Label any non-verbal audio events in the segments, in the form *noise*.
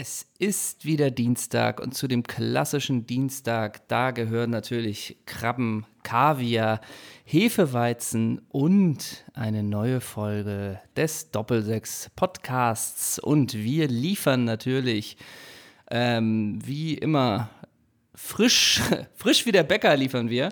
Es ist wieder Dienstag und zu dem klassischen Dienstag, da gehören natürlich Krabben, Kaviar, Hefeweizen und eine neue Folge des Doppelsechs Podcasts. Und wir liefern natürlich ähm, wie immer frisch, *laughs* frisch wie der Bäcker liefern wir.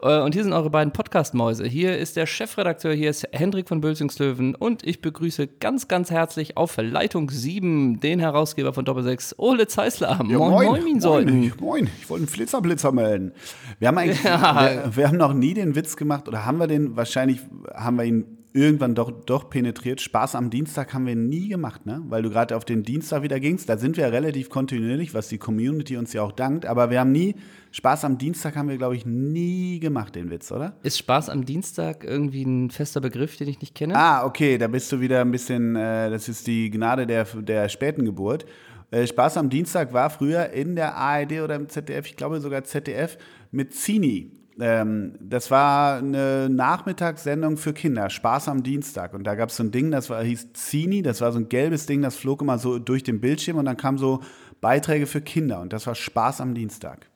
Äh, Und hier sind eure beiden Podcast-Mäuse. Hier ist der Chefredakteur, hier ist Hendrik von Bölzingslöwen und ich begrüße ganz, ganz herzlich auf Leitung 7 den Herausgeber von Doppelsechs, Ole Zeisler. Ja, moin, moin, moin, sollten. moin, moin. Ich wollte einen Flitzerblitzer melden. Wir haben eigentlich, *laughs* wir, wir haben noch nie den Witz gemacht oder haben wir den, wahrscheinlich haben wir ihn irgendwann doch, doch penetriert. Spaß am Dienstag haben wir nie gemacht, ne? Weil du gerade auf den Dienstag wieder gingst. Da sind wir relativ kontinuierlich, was die Community uns ja auch dankt. Aber wir haben nie, Spaß am Dienstag haben wir, glaube ich, nie gemacht, den Witz, oder? Ist Spaß am Dienstag irgendwie ein fester Begriff, den ich nicht kenne? Ah, okay, da bist du wieder ein bisschen, äh, das ist die Gnade der, der späten Geburt. Äh, Spaß am Dienstag war früher in der ARD oder im ZDF, ich glaube sogar ZDF, mit Zini. Ähm, das war eine Nachmittagssendung für Kinder, Spaß am Dienstag. Und da gab es so ein Ding, das war, hieß Zini, das war so ein gelbes Ding, das flog immer so durch den Bildschirm und dann kamen so Beiträge für Kinder und das war Spaß am Dienstag.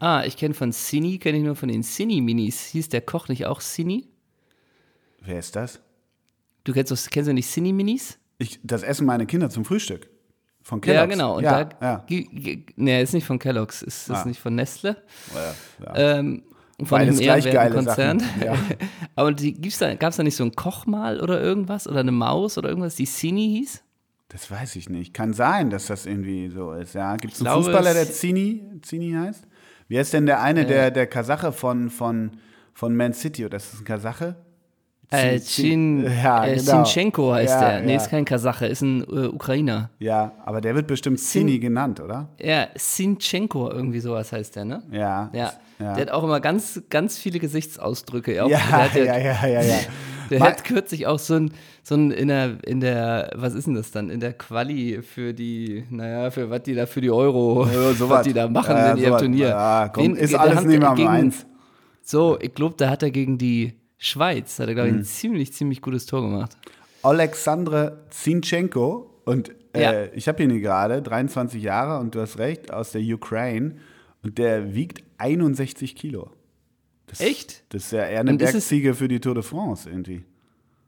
Ah, ich kenne von Cini, kenne ich nur von den Cini-Minis. Hieß der Koch nicht auch Cini? Wer ist das? Du kennst, doch- kennst du nicht Cini-Minis? Das essen meine Kinder zum Frühstück. Von Ja, Kellogg's. genau. Und ja, da, ja. nee, ist nicht von Kellogg's, ist, ist Ah. nicht von Nestle. Ja, ja. Ähm, von Beides gleich geile Konzern. Sachen, ja. *laughs* Aber gab es da nicht so ein Kochmal oder irgendwas? Oder eine Maus oder irgendwas, die Cini hieß? Das weiß ich nicht. Kann sein, dass das irgendwie so ist. Ja, gibt es einen glaube, Fußballer, der Zini, Zini heißt? Wie heißt denn der eine, der, der Kasache von, von, von Man City? Oder ist das ein Kasache? Äh, Chin, ja, äh, genau. Sinchenko heißt Ja, der. Nee, ja. ist kein Kasache, ist ein äh, Ukrainer. Ja, aber der wird bestimmt Zini genannt, oder? Ja, Sinchenko, irgendwie sowas heißt der, ne? Ja. Ja. Der hat auch immer ganz, ganz viele Gesichtsausdrücke. Ja, ja, ja, ja, ja. *laughs* Der hat kürzlich auch so ein, so ein in der, in der, was ist denn das dann? In der Quali für die, naja, für was die da für die Euro, Ja, so *laughs* was die da machen in ihrem. Turnier. Ja, komm, Wen- ist alles nicht mehr meins. So, ich glaube, da hat er gegen die Schweiz, hat er, glaube ich, Mhm. ein ziemlich, ziemlich gutes Tor gemacht. Alexandre Zinchenko und äh, Ja. ich habe ihn hier gerade, 23 Jahre und du hast recht, aus der Ukraine und der wiegt 61 Kilo. Das, Echt? Das ist ja eher eine Bergziege für die Tour de France irgendwie.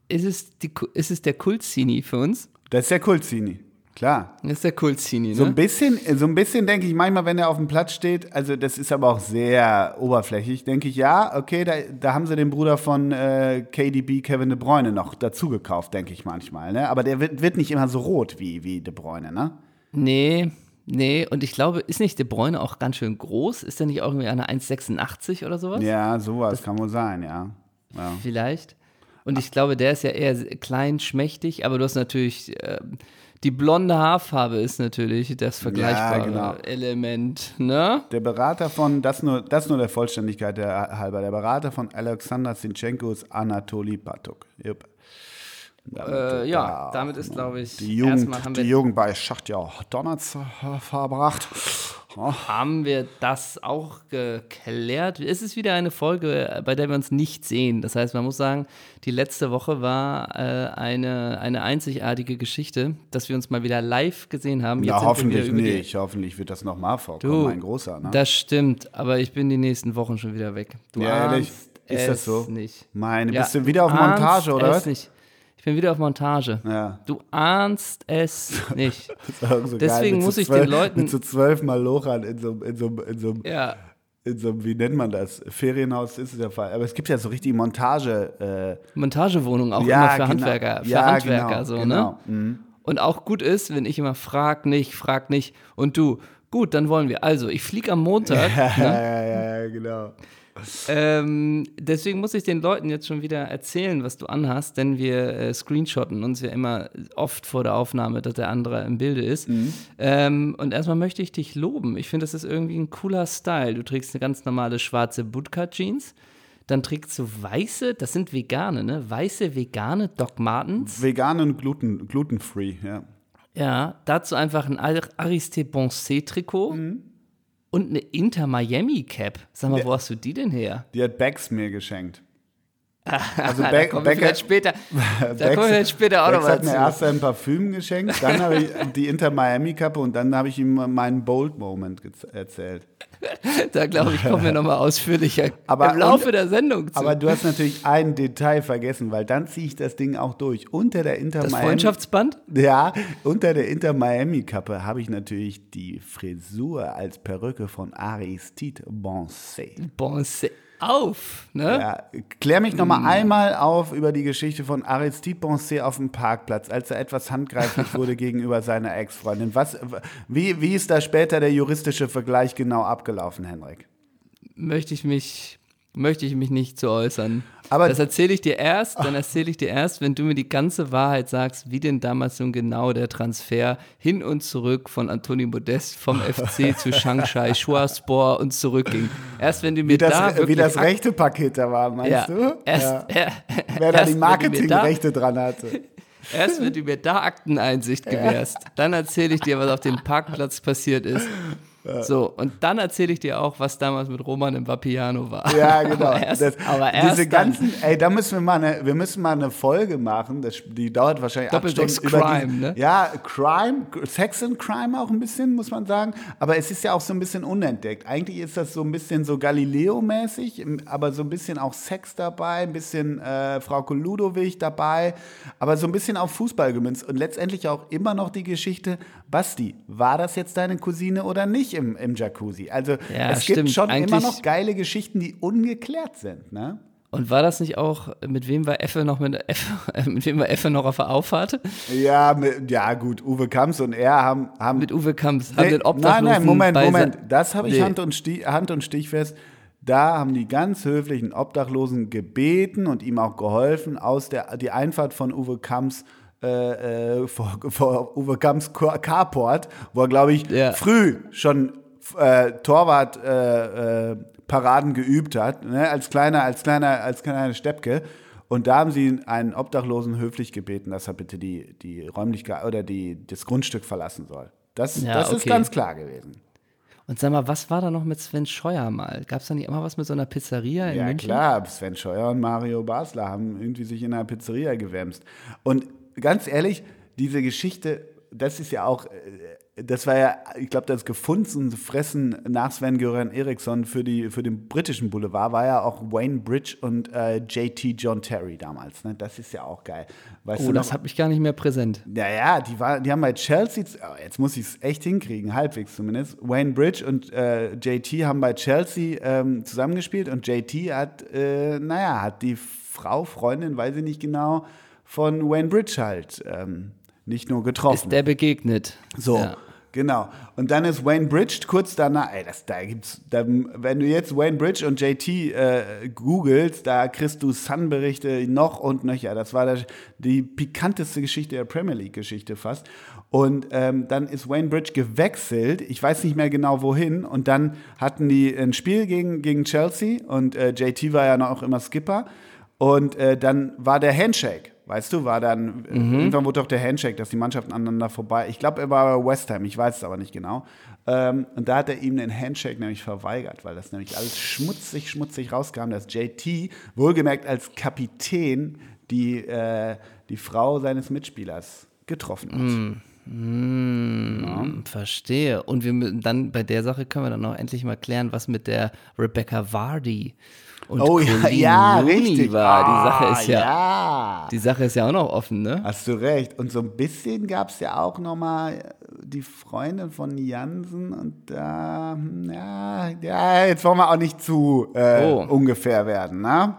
Ist es, die, ist es der Kultzini für uns? Das ist der Kultzini, klar. Das ist der Kultzini, So ein ne? bisschen, so ein bisschen denke ich manchmal, wenn er auf dem Platz steht, also das ist aber auch sehr oberflächlich, denke ich, ja, okay, da, da haben sie den Bruder von äh, KDB, Kevin De Bruyne, noch dazu gekauft, denke ich manchmal. Ne? Aber der wird, wird nicht immer so rot wie, wie De Bruyne, ne? Nee, nee. Und ich glaube, ist nicht De Bruyne auch ganz schön groß? Ist der nicht auch irgendwie eine 1,86 oder sowas? Ja, sowas kann wohl sein, ja. ja. Vielleicht. Und ich glaube, der ist ja eher klein, schmächtig, aber du hast natürlich, ähm, die blonde Haarfarbe ist natürlich das vergleichbare genau. Element, ne? Der Berater von, das nur, das nur der Vollständigkeit der, halber, der Berater von Alexander Sinchenko ist Anatoli Patuk. Jupp. Damit, Äh, ja, da- damit ist, glaube ich, Die Jugend, die Jugend bei Schacht ja auch Donuts äh, verbracht. Oh, haben wir das auch geklärt. Es ist wieder eine Folge, bei der wir uns nicht sehen. Das heißt, man muss sagen, die letzte Woche war äh, eine, eine einzigartige Geschichte, dass wir uns mal wieder live gesehen haben. Na, sind wir hoffentlich nicht. Hoffentlich wird das nochmal vorkommen, Du, mein Großer. Ne? Das stimmt, aber ich bin die nächsten Wochen schon wieder weg. Du Ja, ehrlich? Ist das es so? Nicht. Meine, Ja, bist du wieder auf Montage, oder was? Nicht. Ich bin wieder auf Montage. Ja. Du ahnst es *laughs* nicht. Das so Deswegen muss ich zwölf, den Leuten- Mit so zwölf Malochern in so, in so, in so, ja, in so einem, wie nennt man das? Ferienhaus ist es der Fall. Aber es gibt ja so richtig Montage. Äh, Montagewohnung auch ja, immer für genau. Handwerker, für ja, Handwerker genau, so, genau. ne? Und auch gut ist, wenn ich immer frag nicht, frag nicht und du, gut, dann wollen wir. Also, ich fliege am Montag. *laughs* Ja, ne? ja, ja, ja, genau. Ähm, deswegen muss ich den Leuten jetzt schon wieder erzählen, was du anhast, denn wir äh, screenshotten uns ja immer oft vor der Aufnahme, dass der andere im Bilde ist. Mhm. Ähm, und erstmal möchte ich dich loben. Ich finde, das ist irgendwie ein cooler Style. Du trägst eine ganz normale schwarze Bootcut-Jeans. Dann trägst du weiße, das sind vegane, ne? Weiße vegane Doc Martens. Vegan und gluten, glutenfree, ja. Ja, dazu einfach ein Ar- Ariste Bonset Trikot Mhm. Und eine Inter Miami Cap. Sag mal, wo hast du die denn her? Die hat Bags mir geschenkt. Also *laughs* *laughs* da kommen wir Becker, vielleicht später, da Bex- kommen wir später auch Bex noch hat mal mir zu. erst ein Parfüm geschenkt, dann habe ich *laughs* die Inter Miami Kappe und dann habe ich ihm meinen Bold Moment gez- erzählt. Da glaube ich, kommen wir nochmal ausführlicher Aber im Laufe und- der Sendung zu. Aber du hast natürlich ein Detail vergessen, weil dann ziehe ich das Ding auch durch. Unter der Inter das Freundschaftsband? Ja, unter der Inter Miami Kappe habe ich natürlich die Frisur als Perücke von Aristide Bonset. Bon, se- auf, ne? Ja, klär mich noch mal Hm. einmal auf über die Geschichte von Aristide Bonset auf dem Parkplatz, als er etwas handgreiflich *laughs* wurde gegenüber seiner Ex-Freundin. Was, wie, wie ist da später der juristische Vergleich genau abgelaufen, Henrik? Möchte ich mich, möchte ich mich nicht zu äußern. Aber- das erzähle ich dir erst, dann erzähle ich dir erst, wenn du mir die ganze Wahrheit sagst, wie denn damals nun genau der Transfer hin und zurück von Anthony Modest vom *laughs* FC zu Shanghai Shuaspor und zurückging. Erst wenn du mir Wie das, da wie das rechte Paket da war, meinst ja, du? Erst, ja. äh, *laughs* Wer da die Marketingrechte dran hatte. *laughs* Erst wenn du mir da Akteneinsicht gewährst, dann erzähle ich dir, was auf dem Parkplatz passiert ist. So, und dann erzähle ich dir auch, was damals mit Roman im Vapiano war. Ja, genau. *laughs* Aber erst, Das- aber erst diese ganzen, ey, da müssen wir mal eine, wir müssen mal eine Folge machen. Das, die dauert wahrscheinlich acht Doppelsex Stunden. über Crime, die, ne? Ja, Crime, Sex and Crime auch ein bisschen, muss man sagen. Aber es ist ja auch so ein bisschen unentdeckt. Eigentlich ist das so ein bisschen so Galileo-mäßig, aber so ein bisschen auch Sex dabei, ein bisschen äh, Frau Ludowig dabei, aber so ein bisschen auf Fußball gemünzt. Und letztendlich auch immer noch die Geschichte, Basti, war das jetzt deine Cousine oder nicht im, im Jacuzzi? Also Ja, es stimmt. gibt schon immer Eigentlich- noch geile Geschichten, die ungeklärt sind, ne? Und war das nicht auch, mit wem war Effe noch mit, Effe, äh, *laughs* mit wem war Effe noch auf der Auffahrt? Ja, mit, ja gut, Uwe Kamps und er haben, haben Mit Uwe Kamps, haben Nee, den Obdachlosen Nein, nein, Moment, Moment. Das habe ich Nee. Hand, und Stich, Hand und Stich fest. Da haben die ganz höflichen Obdachlosen gebeten und ihm auch geholfen, aus der die Einfahrt von Uwe Kamps äh, äh, vor, vor Uwe Kamps Car- Carport, wo er, glaube ich, Ja. früh schon äh, Torwart äh, äh, geübt hat, ne? als kleiner, als kleiner, als kleiner Steppke. Und da haben sie einen Obdachlosen höflich gebeten, dass er bitte die, die Räumlichkeit oder die, das Grundstück verlassen soll. Das, Ja, das ist okay. ganz klar gewesen. Und sag mal, was war da noch mit Sven Scheuer mal? Gab es da nicht immer was mit so einer Pizzeria in Ja, München? klar, Sven Scheuer und Mario Basler haben irgendwie sich in einer Pizzeria gewämst. Und ganz ehrlich, diese Geschichte, das ist ja auch, äh, das war ja, ich glaube, das gefundenes Fressen nach Sven-Göran Eriksson für, die, für den britischen Boulevard war ja auch Wayne Bridge und äh, JT John Terry damals. Ne? Das ist ja auch geil. Weißt Oh, das noch? habe ich gar nicht mehr präsent. Naja, die, war, die haben bei Chelsea, oh, jetzt muss ich es echt hinkriegen, halbwegs zumindest. Wayne Bridge und äh, JT haben bei Chelsea ähm, zusammengespielt und JT hat, äh, naja, hat die Frau, Freundin, weiß ich nicht genau, von Wayne Bridge halt ähm, nicht nur getroffen. Ist der begegnet. So, Ja. genau. Und dann ist Wayne Bridge kurz danach, ey, das, da gibt's, da, wenn du jetzt Wayne Bridge und JT äh, googelst, da kriegst du Sun-Berichte noch und nöcher. Das war der, die pikanteste Geschichte der Premier League-Geschichte fast. Und ähm, dann ist Wayne Bridge gewechselt, ich weiß nicht mehr genau wohin, und dann hatten die ein Spiel gegen, gegen Chelsea und äh, JT war ja noch immer Skipper. Und äh, dann war der Handshake, weißt du, war dann, irgendwann wurde doch der Handshake, dass die Mannschaften aneinander vorbei, ich glaube, er war bei West Ham, ich weiß es aber nicht genau. Ähm, und da hat er ihm den Handshake nämlich verweigert, weil das nämlich alles schmutzig, schmutzig rauskam, dass JT, wohlgemerkt als Kapitän, die, äh, die Frau seines Mitspielers getroffen hat. Hm, Verstehe. Und wir dann bei der Sache können wir dann auch endlich mal klären, was mit der Rebecca Vardy und Oh ja, Colleen ja, Rooney richtig. war. Die Ah, Sache ist ja, ja. die Sache ist ja auch noch offen, ne? Hast du recht. Und so ein bisschen gab es ja auch noch mal die Freundin von Jansen und da, hm, ja, ja, jetzt wollen wir auch nicht zu äh, Oh. ungefähr werden, ne?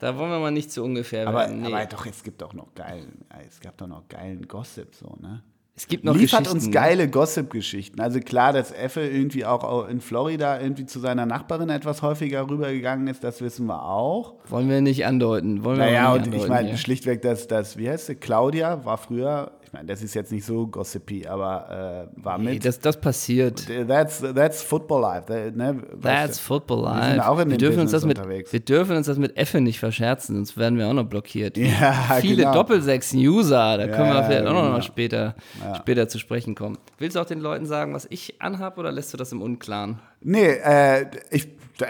Da wollen wir mal nicht zu ungefähr Aber, werden. Nee. aber doch, es gibt doch noch geilen, es gab doch noch geilen Gossip, so, ne? Es gibt noch Liefert uns geile Gossip-Geschichten. Also klar, dass Effe irgendwie auch in Florida irgendwie zu seiner Nachbarin etwas häufiger rübergegangen ist, das wissen wir auch. Wollen wir nicht andeuten. Wollen wir Naja, und nicht ich andeuten, meine, ja. schlichtweg, dass das, wie heißt sie, Claudia war früher, ich meine, das ist jetzt nicht so gossipy, aber äh, war Nee, mit. das, das passiert. That's, that's Football Life. that- Ne? That's? Football Wir Life. sind auch in wir, dürfen uns das mit, unterwegs. wir dürfen uns das mit Effe nicht verscherzen, sonst werden wir auch noch blockiert. *laughs* Ja, Viele genau. Doppelsechs-User, da können wir Ja, vielleicht auch noch genau. mal später, später zu sprechen kommen. Willst du auch den Leuten sagen, was ich anhab oder lässt du das im Unklaren? Nee, äh, ich,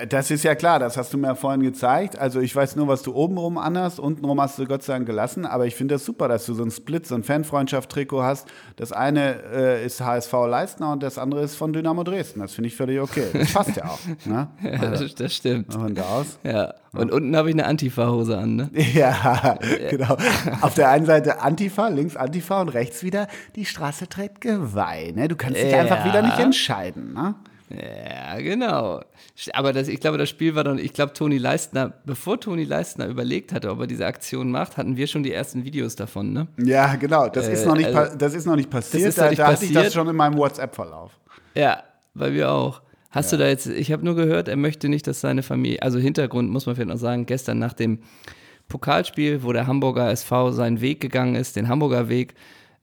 das ist ja klar, das hast du mir vorhin gezeigt. Also ich weiß nur, was du obenrum anhast, untenrum hast du Gott sei Dank gelassen, aber ich finde das super, dass du so ein Split, so ein Fanfreundschaft-Trikot hast. Das eine äh, ist HSV Leistner und das andere ist von Dynamo Dresden. Das finde ich völlig okay. Das passt ja auch. *laughs* Ne? Ja, das, das stimmt. Von da aus. Ja. Und unten habe ich eine Antifa-Hose an, ne? *laughs* Ja, genau. Auf der einen Seite Antifa, links Antifa und rechts wieder die Straße trägt Geweih. Ne? Du kannst dich Ja. einfach wieder nicht entscheiden. Ne? Ja, genau. Aber das, ich glaube, das Spiel war dann, ich glaube, Toni Leistner, bevor Toni Leistner überlegt hatte, ob er diese Aktion macht, hatten wir schon die ersten Videos davon, ne? Ja, genau. Das, ist, Äh, noch nicht also- pa- das ist noch nicht passiert. ist noch da nicht da hatte ich das passiert. schon in meinem WhatsApp-Verlauf. Ja, bei mir auch. Hast du da jetzt, ich habe nur gehört, er möchte nicht, dass seine Familie, also Hintergrund muss man vielleicht noch sagen, gestern nach dem Pokalspiel, wo der Hamburger SV seinen Weg gegangen ist, den Hamburger Weg,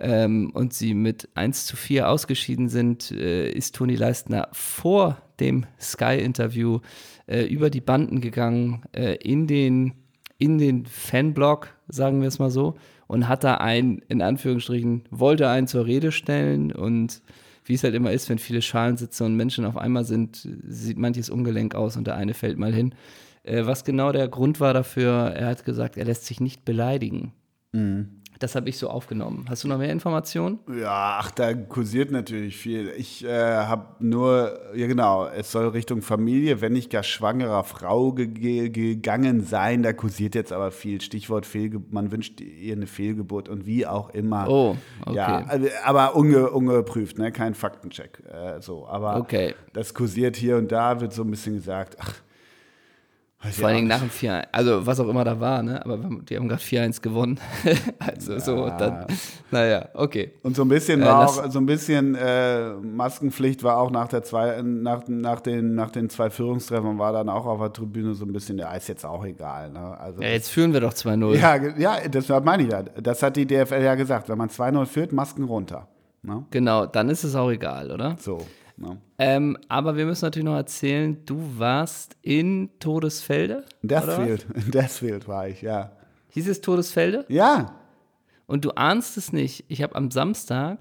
ähm, und sie mit 1 zu 4 ausgeschieden sind, äh, ist Toni Leistner vor dem Sky-Interview äh, über die Banden gegangen, äh, in den, in den Fanblock, sagen wir es mal so, und hat da einen, in Anführungsstrichen, wollte einen zur Rede stellen und wie es halt immer ist, wenn viele Schalensitze und Menschen auf einmal sind, sieht manches ungelenk aus und der eine fällt mal hin. Äh, was genau der Grund war dafür, er hat gesagt, er lässt sich nicht beleidigen. Das habe ich so aufgenommen. Hast du noch mehr Informationen? Ja, ach, da kursiert natürlich viel. Ich äh, habe nur, ja genau, es soll Richtung Familie, wenn nicht gar schwangerer Frau ge ge gegangen sein. Da kursiert jetzt aber viel. Stichwort Fehlgeburt, man wünscht ihr eine Fehlgeburt und wie auch immer. Oh, okay. Ja, also, aber unge ungeprüft, ne? kein Faktencheck. Äh, so, aber Okay. das kursiert hier und da, wird so ein bisschen gesagt, ach, weiß Vor allen Dingen nach dem 4 also was auch immer da war, ne? Aber die haben gerade 4-1 gewonnen. *laughs* also so, dann, naja, okay. Und so ein bisschen Äh, war auch, so ein bisschen äh, Maskenpflicht war auch nach der zwei, nach, nach, den, nach den zwei Führungstreffern war dann auch auf der Tribüne so ein bisschen, ja, ist jetzt auch egal. Ne? Also, Ja, jetzt führen wir doch 2-0. ja, ja, das meine ich ja. Das hat die DFL ja gesagt. Wenn man 2-0 führt, Masken runter. Ne? Genau, dann ist es auch egal, oder? So. Ne? Ähm, aber wir müssen natürlich noch erzählen, du warst in Todesfelde. In? Deathfield, in Deathfield war ich, ja. Hieß es Todesfelde? Ja, Und du ahnst es nicht. Ich habe am Samstag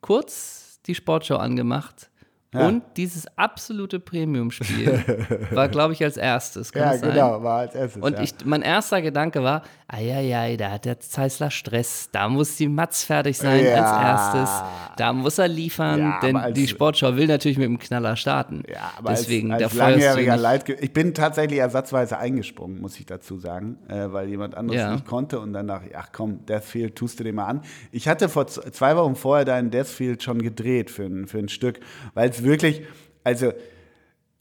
kurz die Sportschau angemacht. Ja. Und dieses absolute Premium-Spiel *laughs* war, glaube ich, als erstes. Ja, sein? genau, war als erstes. Und ja. ich, mein erster Gedanke war, eieiei, da hat der Zeissler Stress, da muss die Matz fertig sein Ja. als erstes, da muss er liefern, denn als- die Sportschau will natürlich mit dem Knaller starten. Ja, aber Deswegen, als, als langjähriger. Leid. Ich bin tatsächlich ersatzweise eingesprungen, muss ich dazu sagen, äh, weil jemand anderes nicht konnte. Und dann dachte ich, ach komm, Deathfield, tust du dir mal an. Ich hatte vor zwei Wochen vorher da in Deathfield schon gedreht für ein, für ein Stück, weil es wirklich, also.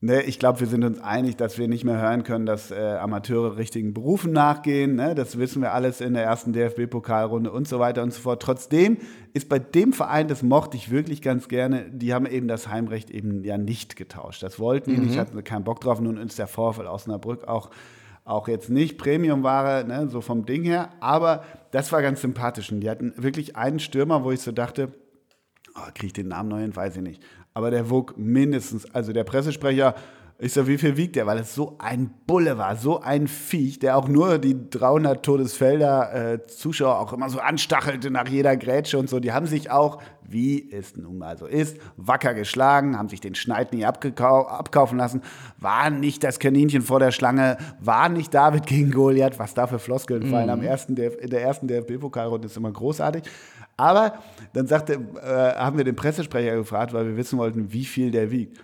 Ne, ich glaube, wir sind uns einig, dass wir nicht mehr hören können, dass äh, Amateure richtigen Berufen nachgehen. Ne? Das wissen wir alles in der ersten DFB-Pokalrunde und so weiter und so fort. Trotzdem ist bei dem Verein, das mochte ich wirklich ganz gerne, die haben eben das Heimrecht eben ja nicht getauscht. Das wollten die nicht, hatten keinen Bock drauf. Nun ist der Vorfall Osnabrück auch, auch jetzt nicht Premiumware, ne, so vom Ding her. Aber das war ganz sympathisch. Und die hatten wirklich einen Stürmer, wo ich so dachte, oh, kriege ich den Namen neu hin, weiß ich nicht. Aber der wog mindestens, also der Pressesprecher, ich so, wie viel wiegt der? Weil es so ein Bulle war, so ein Viech, der auch nur die 300 Todesfelder äh, Zuschauer auch immer so anstachelte nach jeder Grätsche und so. Die haben sich auch, wie es nun mal so ist, wacker geschlagen, haben sich den Schneid nie abkaufen lassen, waren nicht das Kaninchen vor der Schlange, waren nicht David gegen Goliath, was da für Floskeln fallen am ersten DF in der ersten DFB-Pokalrunde ist immer großartig. Aber dann sagte, äh, haben wir den Pressesprecher gefragt, weil wir wissen wollten, wie viel der wiegt.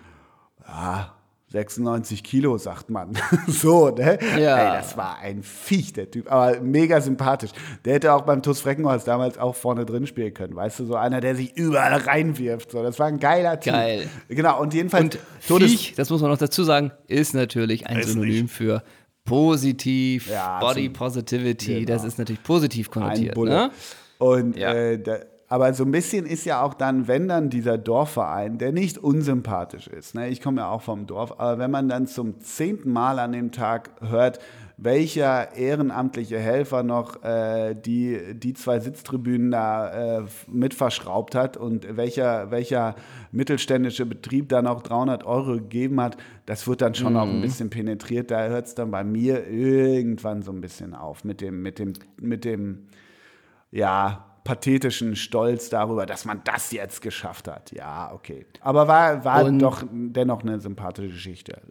Ja, 96 Kilo, sagt man. *laughs* so, ne? Ja. Ey, das war ein Viech, der Typ. Aber mega sympathisch. Der hätte auch beim TuS Freckenholz damals auch vorne drin spielen können. Weißt du, so einer, der sich überall reinwirft. So, das war ein geiler Typ. Geil. Genau, und jedenfalls. Und Todes- Viech, das muss man noch dazu sagen, ist natürlich ein Ist Synonym nicht. für positiv, Ja, Body Positivity, Genau. das ist natürlich positiv ein konnotiert. Bulle. Ne? Und Ja. äh, da, aber so ein bisschen ist ja auch dann, wenn dann dieser Dorfverein, der nicht unsympathisch ist, ne? ich komme ja auch vom Dorf, aber wenn man dann zum zehnten Mal an dem Tag hört, welcher ehrenamtliche Helfer noch äh, die, die zwei Sitztribünen da äh, mit verschraubt hat und welcher, welcher mittelständische Betrieb da noch 300 Euro gegeben hat, das wird dann schon auch ein bisschen penetriert. Da hört es dann bei mir irgendwann so ein bisschen auf mit dem, mit dem, mit dem, ja, pathetischen Stolz darüber, dass man das jetzt geschafft hat. Ja, okay. Aber war, war Und- doch dennoch eine sympathische Geschichte.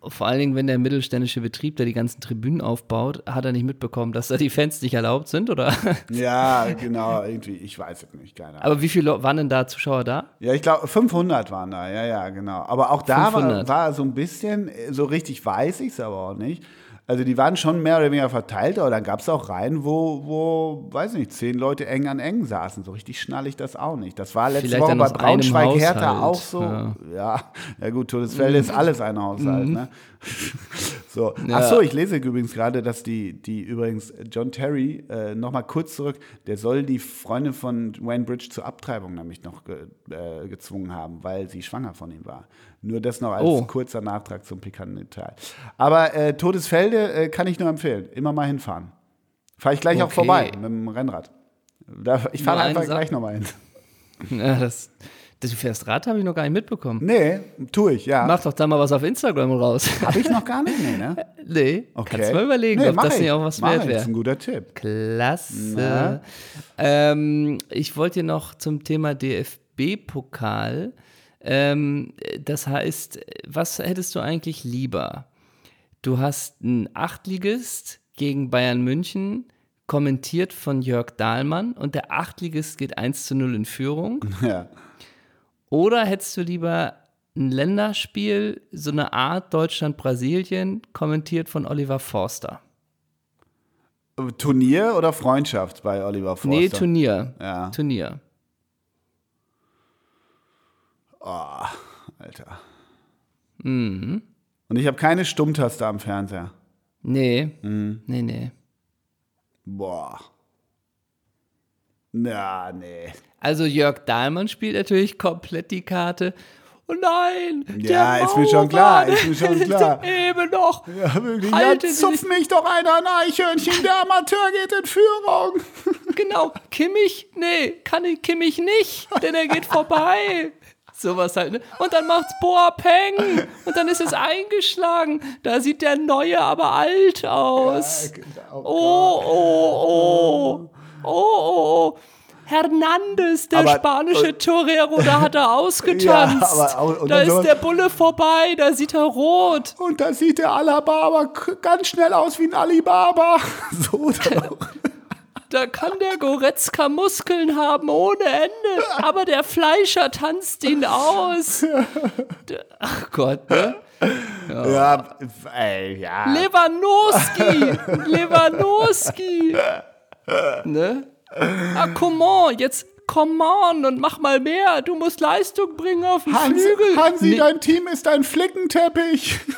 Vor allen Dingen, wenn der mittelständische Betrieb, der die ganzen Tribünen aufbaut, hat er nicht mitbekommen, dass da die Fans nicht erlaubt sind, oder? *laughs* Ja, genau, irgendwie, ich weiß es nicht, keine Ahnung. Aber wie viele waren denn da Zuschauer da? Ja, ich glaube, 500 waren da, ja, ja, genau. Aber auch da war, 500. war so ein bisschen, so richtig weiß ich es aber auch nicht. Also die waren schon mehr oder weniger verteilt, aber dann gab es auch Reihen, wo, wo, weiß nicht, zehn Leute eng an eng saßen. So richtig schnall ich das auch nicht. Das war letzte Woche bei aus einem Braunschweig Hertha Haushalt, auch so. Ja, ja. ja, gut, Todesfelde ist alles ein Haushalt, ne? *laughs* So. Ja. Ach so, ich lese übrigens gerade, dass die, die übrigens John Terry, äh, nochmal kurz zurück, der soll die Freundin von Wayne Bridge zur Abtreibung nämlich noch ge, äh, gezwungen haben, weil sie schwanger von ihm war. Nur das noch als Oh. kurzer Nachtrag zum pikanten Detail. Aber äh, Todesfelde äh, kann ich nur empfehlen. Immer mal hinfahren. Fahre ich gleich auch Okay. vorbei mit dem Rennrad. Ich fahre einfach eine gleich nochmal hin. *laughs* Ja, das, du fährst Rad, habe ich noch gar nicht mitbekommen. Nee, tue ich, ja. Mach doch da mal was auf Instagram raus. Habe ich noch gar nicht, nee, ne? *laughs* nee, Okay. kannst du mal überlegen, Nee, ob das ich. nicht auch was Mach wert ich. Das wäre. ist ein guter Tipp. Klasse. Ähm, ich wollte dir noch zum Thema DFB-Pokal. Ähm, das heißt, was hättest du eigentlich lieber? Du hast einen Achtligist gegen Bayern München, kommentiert von Jörg Dahlmann, und der Achtligist geht 1 zu 0 in Führung. *laughs* Ja. Oder hättest du lieber ein Länderspiel, so eine Art Deutschland-Brasilien, kommentiert von Oliver Forster? Turnier oder Freundschaft bei Oliver Forster? Nee, Turnier. Ja. Turnier. Alter. Mhm. Und ich habe keine Stummtaste am Fernseher. Nee. Mhm. Nee, nee. Boah. Na, nee. Also Jörg Dahlmann spielt natürlich komplett die Karte. Oh nein! Ja, ist mir schon klar, ist mir schon *laughs* klar. Eben noch! Ja, wirklich. Ja, zupf mich doch einer ein Eichhörnchen, der Amateur geht in Führung. *laughs* Genau, Kimmich? Nee, kann ich Kimmich nicht, denn er geht vorbei. Sowas halt, ne? Und dann macht's Boapeng und dann ist es eingeschlagen. Da sieht der Neue aber alt aus. genau. Oh, oh, oh. Oh, oh, oh. Hernandez, der Aber- spanische Torero, da hat er *laughs* ausgetanzt. Ja, aber und da ist der Bulle vorbei, da sieht er rot. Und da sieht der Alabama k- ganz schnell aus wie ein Alibaba. *laughs* So auch. Da kann der Goretzka Muskeln haben ohne Ende, aber der Fleischer tanzt ihn aus. *laughs* Ach Gott, ne? Ja, ey, ja. Lewandowski, Lewandowski. *laughs* Ne? Ah, come on, jetzt come on und mach mal mehr. Du musst Leistung bringen auf dem Hansi, Flügel. Hansi Nee, dein Team ist ein Flickenteppich. *laughs*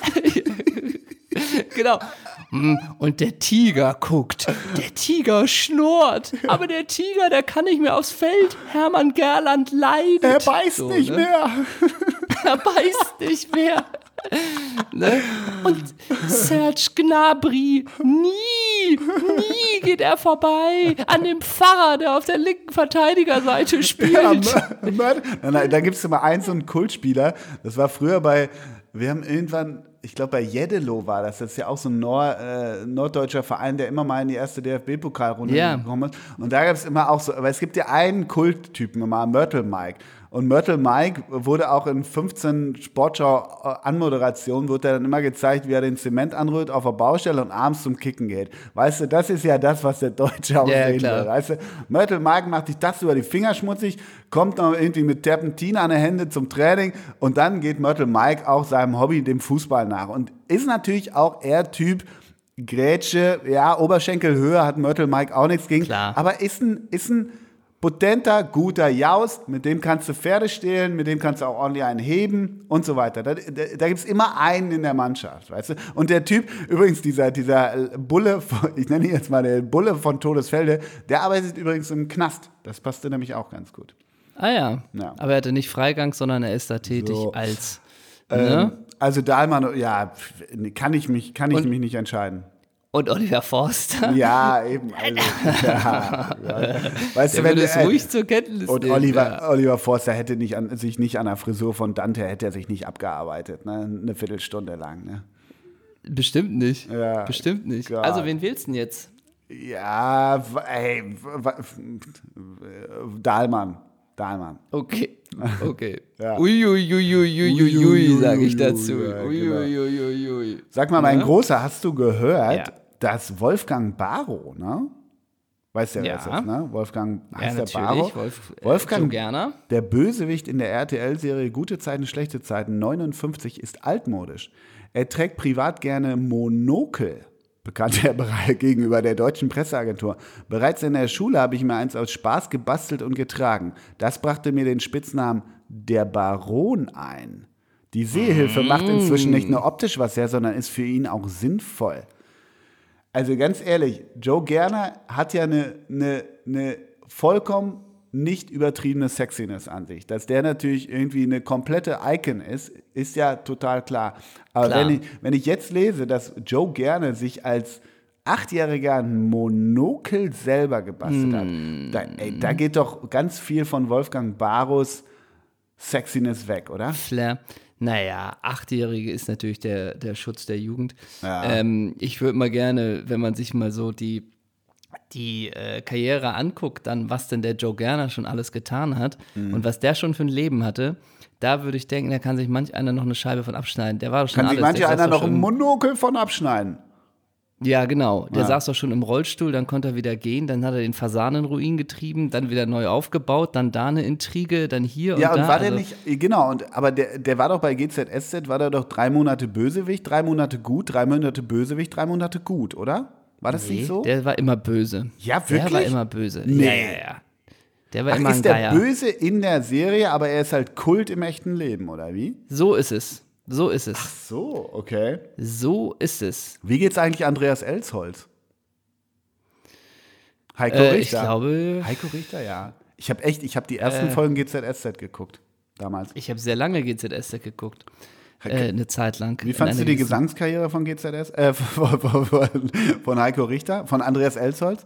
Genau. Mm, Und der Tiger guckt. Der Tiger schnurrt. Aber der Tiger, der kann nicht mehr aufs Feld. Hermann Gerland leidet. Er beißt So, nicht ne? mehr. *laughs* Er beißt nicht mehr. Ne? Und Serge Gnabry, nie, nie geht er vorbei an dem Pfarrer, der auf der linken Verteidigerseite *laughs* spielt. Ja. Nein, nein, da gibt es immer einen so einen Kultspieler. Das war früher bei, wir haben irgendwann, ich glaube bei Jeddelo war das, das ist ja auch so ein Nord, äh, norddeutscher Verein, der immer mal in die erste DFB-Pokalrunde Ja. gekommen ist. Und da gab es immer auch so, aber es gibt ja einen Kulttypen immer, Mörtel Mike. Und Mörtel Mike wurde auch in 15 Sportschau-Anmoderationen, wurde er dann immer gezeigt, wie er den Zement anrührt auf der Baustelle und abends zum Kicken geht. Weißt du, das ist ja das, was der Deutsche auch Ja, sehen klar. will. Weißt du, Mörtel Mike macht sich das über die Finger schmutzig, kommt noch irgendwie mit Terpentin an den Händen zum Training und dann geht Mörtel Mike auch seinem Hobby, dem Fußball nach. Und ist natürlich auch eher Typ Grätsche, ja, Oberschenkelhöhe hat Mörtel Mike auch nichts gegen, Klar. aber ist ein, ist ein potenter, guter Jaust, mit dem kannst du Pferde stehlen, mit dem kannst du auch ordentlich einen heben und so weiter. Da, da, da gibt es immer einen in der Mannschaft, weißt du? Und der Typ, übrigens dieser, dieser Bulle, von, ich nenne ihn jetzt mal den Bulle von Todesfelde, der arbeitet übrigens im Knast. Das passte nämlich auch ganz gut. Ah ja. Ja. Aber er hatte nicht Freigang, sondern er ist da tätig So. als. Ähm, Ne? also Dahlmann, ja, kann ich mich, kann ich Und- mich nicht entscheiden. Und Oliver Forster. Ja, eben. Also, ja, ja. *laughs* Weißt Der du, wenn es äh, ruhig zur Kenntnis Und nehmen. Oliver, Ja. Oliver Forster hätte nicht an, sich nicht an der Frisur von Dante, hätte er sich nicht abgearbeitet, ne? eine Viertelstunde lang. Ne? Bestimmt nicht. Ja, Bestimmt nicht. Gott. Also, wen wählst du denn jetzt? Ja, ey, Dahlmann. Dahlmann. Okay, okay. *laughs* Ja. Uiuiuiuiui, sage ich dazu. Ja, genau. Uiuiuiui. Sag mal, mein Ja? Großer, hast du gehört, Ja. Dass Wolfgang Barrow, ne? Weißt ja, wer Ja. das ist, ne? Wolfgang Ja, heißt der natürlich. Barrow. Wolf, äh, Wolfgang Joe. Der Bösewicht in der RTL-Serie Gute Zeiten, schlechte Zeiten 59 ist altmodisch. Er trägt privat gerne Monokel, bekannter *laughs* Bereich gegenüber der deutschen Presseagentur. Bereits in der Schule habe ich mir eins aus Spaß gebastelt und getragen. Das brachte mir den Spitznamen der Baron ein. Die Sehhilfe macht inzwischen nicht nur optisch was her, sondern ist für ihn auch sinnvoll. Also ganz ehrlich, Joe Gerner hat ja eine, eine, eine vollkommen nicht übertriebene Sexiness an sich. Dass der natürlich irgendwie eine komplette Icon ist, ist ja total klar. Aber Klar. Wenn, ich, wenn ich jetzt lese, dass Joe Gerner sich als Achtjähriger ein Monokel selber gebastelt hat, da, ey, da geht doch ganz viel von Wolfgang Barus Sexiness weg, oder? Flair. Naja, Achtjährige ist natürlich der, der Schutz der Jugend. Ja. Ähm, ich würde mal gerne, wenn man sich mal so die, die äh, Karriere anguckt, dann was denn der Joe Gerner schon alles getan hat Mhm. und was der schon für ein Leben hatte, da würde ich denken, da kann sich manch einer noch eine Scheibe von abschneiden. Der war doch schon Kann sich alles. der saß einer noch ein Monokel von abschneiden? Ja, genau. Der Ja. saß doch schon im Rollstuhl, dann konnte er wieder gehen, dann hat er den Fasanenruin getrieben, dann wieder neu aufgebaut, dann da eine Intrige, dann hier Ja, und und da. war der also- nicht, genau, und, aber der, der war doch bei GZSZ, war der doch drei Monate Bösewicht, drei Monate gut, drei Monate Bösewicht, drei Monate gut, oder? War das Nee, nicht so? Der war immer böse. Ja, Der war wirklich? immer böse. Nee. Ja, ja, ja. Der war Ach, immer ein ist der Geier. Böse in der Serie, aber er ist halt Kult im echten Leben, oder wie? So ist es. So ist es. So, okay. So ist es. Wie geht's eigentlich Andreas Elsholz? Heiko Äh, Richter. ich glaube, Heiko Richter, ja. Ich habe echt, ich habe die ersten Äh. Folgen GZSZ geguckt, damals. ich habe sehr lange GZS geguckt. Äh, eine Zeit lang. Wie fandst du die Gesangskarriere von GZS? Äh, *laughs* von, von, von, von Heiko Richter? Von Andreas Elsholz?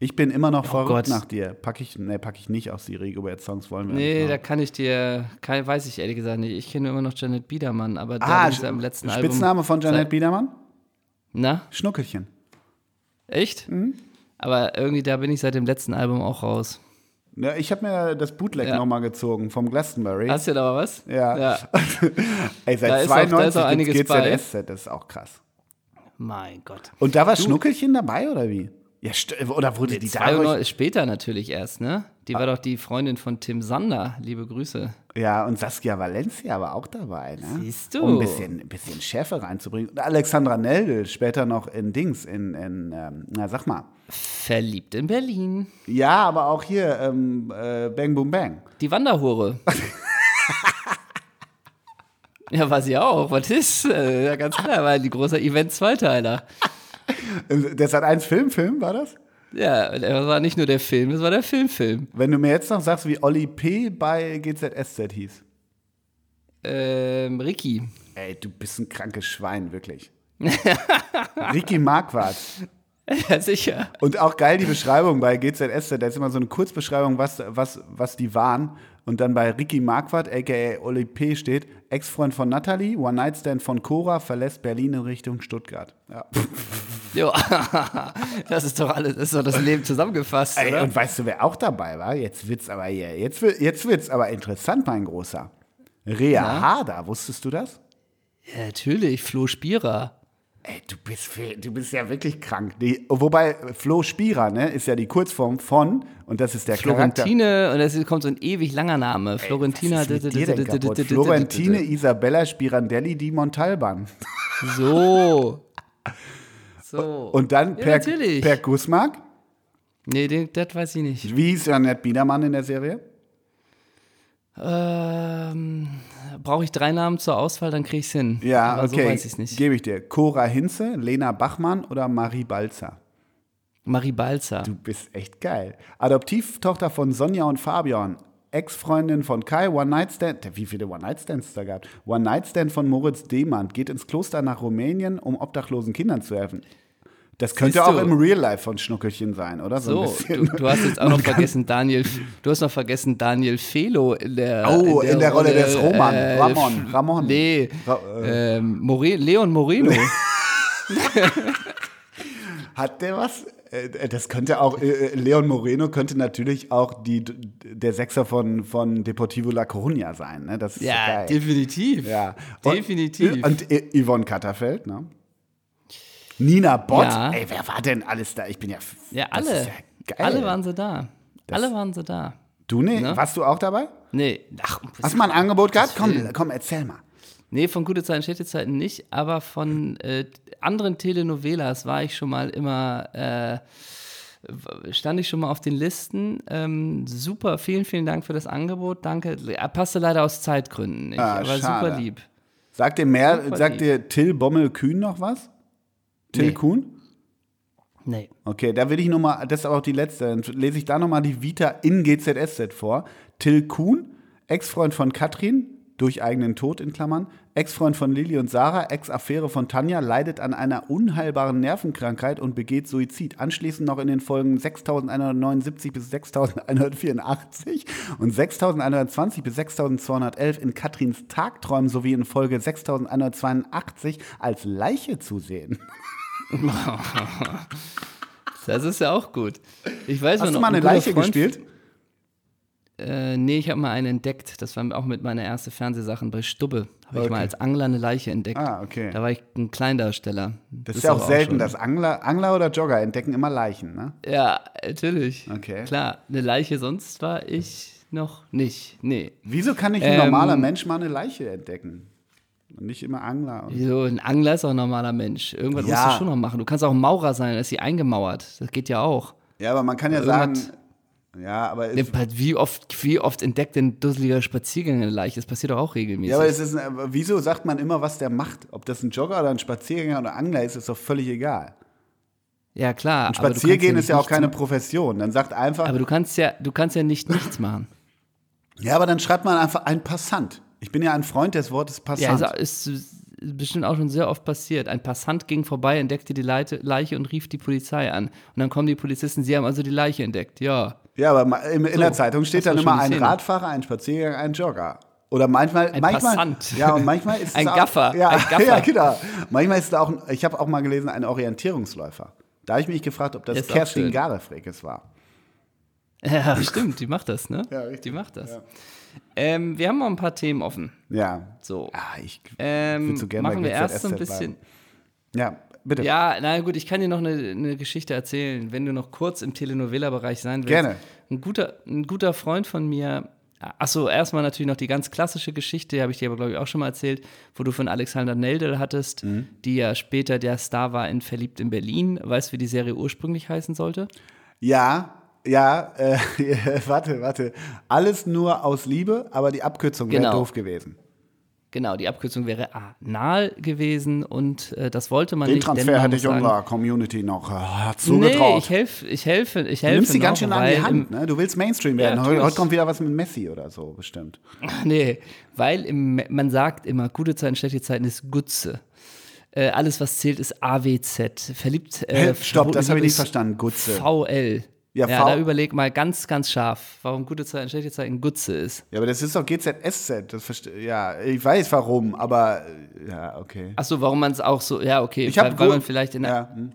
Ich bin immer noch verrückt Oh Gott. nach dir. Pack ich, nee, pack ich nicht aus die Rigobert-Songs, wollen wir Nee, nicht. da kann ich dir, kann, weiß ich ehrlich gesagt nicht. Ich kenne immer noch Janet Biedermann, aber da Ah, bin ich ja im letzten Album. Spitzname von Janet Biedermann? Na, Schnuckelchen. echt? Mhm. Aber irgendwie, da bin ich seit dem letzten Album auch raus. Ja, ich habe mir das Bootleg Ja. nochmal gezogen vom Glastonbury. Hast du da was? ja. Ja. *laughs* Ey, Da seit ist da ist 92 auch einiges gibt's bei. GZSZ, das ist auch krass. Mein Gott. Und da war Schnuckelchen dabei, oder wie? Ja, oder wurde die dadurch... 92 später natürlich erst, ne? Die war doch die Freundin von Tim Sander. Liebe Grüße. Ja, und Saskia Valencia war auch dabei, ne? Siehst du. Um ein bisschen, ein bisschen Schärfe reinzubringen. Und Alexandra Neldel später noch in Dings, in, in ähm, na sag mal. Verliebt in Berlin. Ja, aber auch hier, ähm, äh, Bang Boom Bang. Die Wanderhure. *laughs* ja, war sie auch. Was ist? Äh, ja, ganz klar, war die große Event-Zweiteiler. *laughs* Der hat eins Film, Film war das? Ja, das war nicht nur der Film, das war der Filmfilm. Wenn du mir jetzt noch sagst, wie Olli P. bei GZSZ hieß. Ähm, Ricky. Ey, du bist ein krankes Schwein, wirklich. *laughs* Ricky Marquardt. Ja, sicher. Und auch geil die Beschreibung bei GZSZ, da ist immer so eine Kurzbeschreibung, was, was, was die waren. Und dann bei Ricky Marquardt, aka Oli P. steht, Ex-Freund von Natalie, One-Night-Stand von Cora, verlässt Berlin in Richtung Stuttgart. Ja. Jo. *laughs* das ist doch alles, das ist doch das Leben zusammengefasst, Ey, oder? und weißt du, wer auch dabei war? Jetzt wird's aber hier, jetzt, wird- jetzt wird's aber interessant, mein Großer. Rea Na? Harder, wusstest du das? Ja, natürlich, Flo Spierer. Ey, du bist, du bist ja wirklich krank. Die, wobei Flo Spierer, ne, ist ja die Kurzform von, und das ist der Charakter. Florentine, und es kommt so ein ewig langer Name. Florentina. Florentine Isabella Spirandelli di Montalban. So. So. Und dann Ja, Per, natürlich. per Gusmark. nee, das weiß ich nicht. Wie hieß Janette Biedermann in der Serie? Ähm, Brauche ich drei Namen zur Auswahl, dann kriege ich es hin. Ja, Aber okay. so weiß ich nicht. Gebe ich dir. Cora Hinze, Lena Bachmann oder Marie Balzer? Marie Balzer. Du bist echt geil. Adoptivtochter von Sonja und Fabian. Ex-Freundin von Kai, One-Night-Stand. Wie viele One-Night-Stands da gab? One-Night-Stand von Moritz Demand. Geht ins Kloster nach Rumänien, um obdachlosen Kindern zu helfen. Das könnte Siehst auch du. im Real Life von Schnuckelchen sein, oder? So, ein du, du hast jetzt auch noch *laughs* vergessen Daniel, du hast noch vergessen Daniel Felo in der Oh, in der Rolle des Roman. äh, Ramon, Ramon. Nee, Ra- ähm, More Leon Moreno. *laughs* Hat der was Äh, das könnte auch, äh, Leon Moreno könnte natürlich auch die, der Sechser von, von Deportivo La Coruña sein. Ne? Das ist Ja, geil. definitiv. Ja. Und, Definitiv. Und I- Yvonne Katterfeld, ne? Nina Bott. Ja. Ey, wer war denn alles da? Ich bin ja. Ja, das alle. ja geil. alle waren sie da. alle waren sie da. Du, nee, Ne? warst du auch dabei? Nee, ach, Hast du mal ein Angebot gehabt? Komm, komm, erzähl mal. Nee, von gute Zeiten, schlechte Zeiten nicht, aber von äh, anderen Telenovelas war ich schon mal immer, äh, stand ich schon mal auf den Listen. Ähm, super, vielen, vielen Dank für das Angebot. Danke. Er passte leider aus Zeitgründen nicht, Ah, aber schade. super lieb. Sagt dir mehr, Super sagt lieb. dir Till Bommel-Kühn noch was? Till Nee. Kuhn? Nee. Okay, da will ich nochmal, das ist aber auch die letzte, dann lese ich da nochmal die Vita in GZSZ vor. Till Kuhn, Ex-Freund von Katrin, durch eigenen Tod in Klammern, Ex-Freund von Lilly und Sarah, Ex-Affäre von Tanja, leidet an einer unheilbaren Nervenkrankheit und begeht Suizid. Anschließend noch in den Folgen 6179 bis 6184 und 6120 bis 6211 in Katrins Tagträumen sowie in Folge 6182 als Leiche zu sehen. *laughs* Das ist ja auch gut. Ich weiß Hast noch, du mal ein eine Leiche Freund- gespielt? Äh, nee, ich habe mal eine entdeckt. Das war auch mit meiner ersten Fernsehsachen bei Stubbe. Habe ich Okay. mal als Angler eine Leiche entdeckt. Ah, okay. Da war ich ein Kleindarsteller. Das ist ja auch selten, schon- dass Angler, Angler oder Jogger entdecken immer Leichen, ne? Ja, natürlich. Okay. Klar, eine Leiche sonst war ich noch nicht. Nee. Wieso kann nicht ein Ähm, normaler Mensch mal eine Leiche entdecken? Und nicht immer Angler. Und So, ein Angler ist auch ein normaler Mensch. Irgendwas Ja. musst du schon noch machen. Du kannst auch ein Maurer sein, dann ist sie eingemauert. Das geht ja auch. ja, aber man kann ja sagen, Irgendwas- ja, aber es, Wie oft, wie oft entdeckt ein dusseliger Spaziergänger eine Leiche? Das passiert doch auch regelmäßig. ja, aber es ist, aber wieso sagt man immer, was der macht? Ob das ein Jogger oder ein Spaziergänger oder Angler ist, ist doch völlig egal. ja, klar. Ein Spaziergehen ist nicht ja auch keine machen. Profession. Dann sagt einfach, Aber du kannst ja, du kannst ja nicht nichts machen. ja, aber dann schreibt man einfach ein Passant. Ich bin ja ein Freund des Wortes Ja, Passant. ist, ist bestimmt auch schon sehr oft passiert. Ein Passant ging vorbei, entdeckte die Leite, Leiche und rief die Polizei an. Und dann kommen die Polizisten, sie haben also die Leiche entdeckt. Ja. Ja, aber in, in So, der Zeitung steht das dann immer ein Szene. Radfahrer, ein Spaziergänger, ein Jogger. Oder manchmal, Ein manchmal, Passant. ja und manchmal ist *laughs* es Ein auch, Gaffer, ja, ein *laughs* Gaffer. ja, genau. Manchmal ist es auch, ich habe auch mal gelesen, ein Orientierungsläufer. Da habe ich mich gefragt, ob das auch Kerstin. Garefrekes war. Ja, *laughs* stimmt, die macht das, ne? Ja, richtig. Die macht das. Ähm, wir haben noch ein paar Themen offen. Ja. So. Ah, ich Ähm, würd so gerne machen wir erst so ein bisschen. bleiben. Ja, bitte. Ja, na gut, ich kann dir noch eine, eine Geschichte erzählen, wenn du noch kurz im Telenovela-Bereich sein willst. Gerne. Ein guter, ein guter Freund von mir, achso, erstmal natürlich noch die ganz klassische Geschichte, habe ich dir aber, glaube ich, auch schon mal erzählt, wo du von Alexander Neldel hattest, Mhm. die ja später der Star war in Verliebt in Berlin. Weißt du, wie die Serie ursprünglich heißen sollte? Ja, ja, äh, *laughs* warte, warte. Alles nur aus Liebe, aber die Abkürzung wäre Genau. doof gewesen. Genau, die Abkürzung wäre anal gewesen und äh, das wollte man Den nicht. denn Transfer hätte ich sagen, unserer Community noch äh, Nee, zugetraut. ich helfe, ich helfe, ich Du helfe. nimmst die ganz schön an die Hand, ne? Du willst Mainstream Ja, werden. tu heute, heute kommt wieder was mit Messi oder so, bestimmt. Nee, weil im, man sagt immer, gute Zeiten, schlechte Zeiten ist Gutze. Äh, alles, was zählt, ist AWZ. Verliebt. Äh? Stopp, das habe ich nicht verstanden. Gutze. VL. Ja, Ja, da überleg mal ganz, ganz scharf, warum gute Zeiten, schlechte Zeiten Gutze ist. Ja, aber das ist doch GZSZ. Das ja, ich weiß warum, aber äh, ja, okay. Achso, warum man es auch so, ja, okay, Ich weil, weil man vielleicht in der, ja, hm.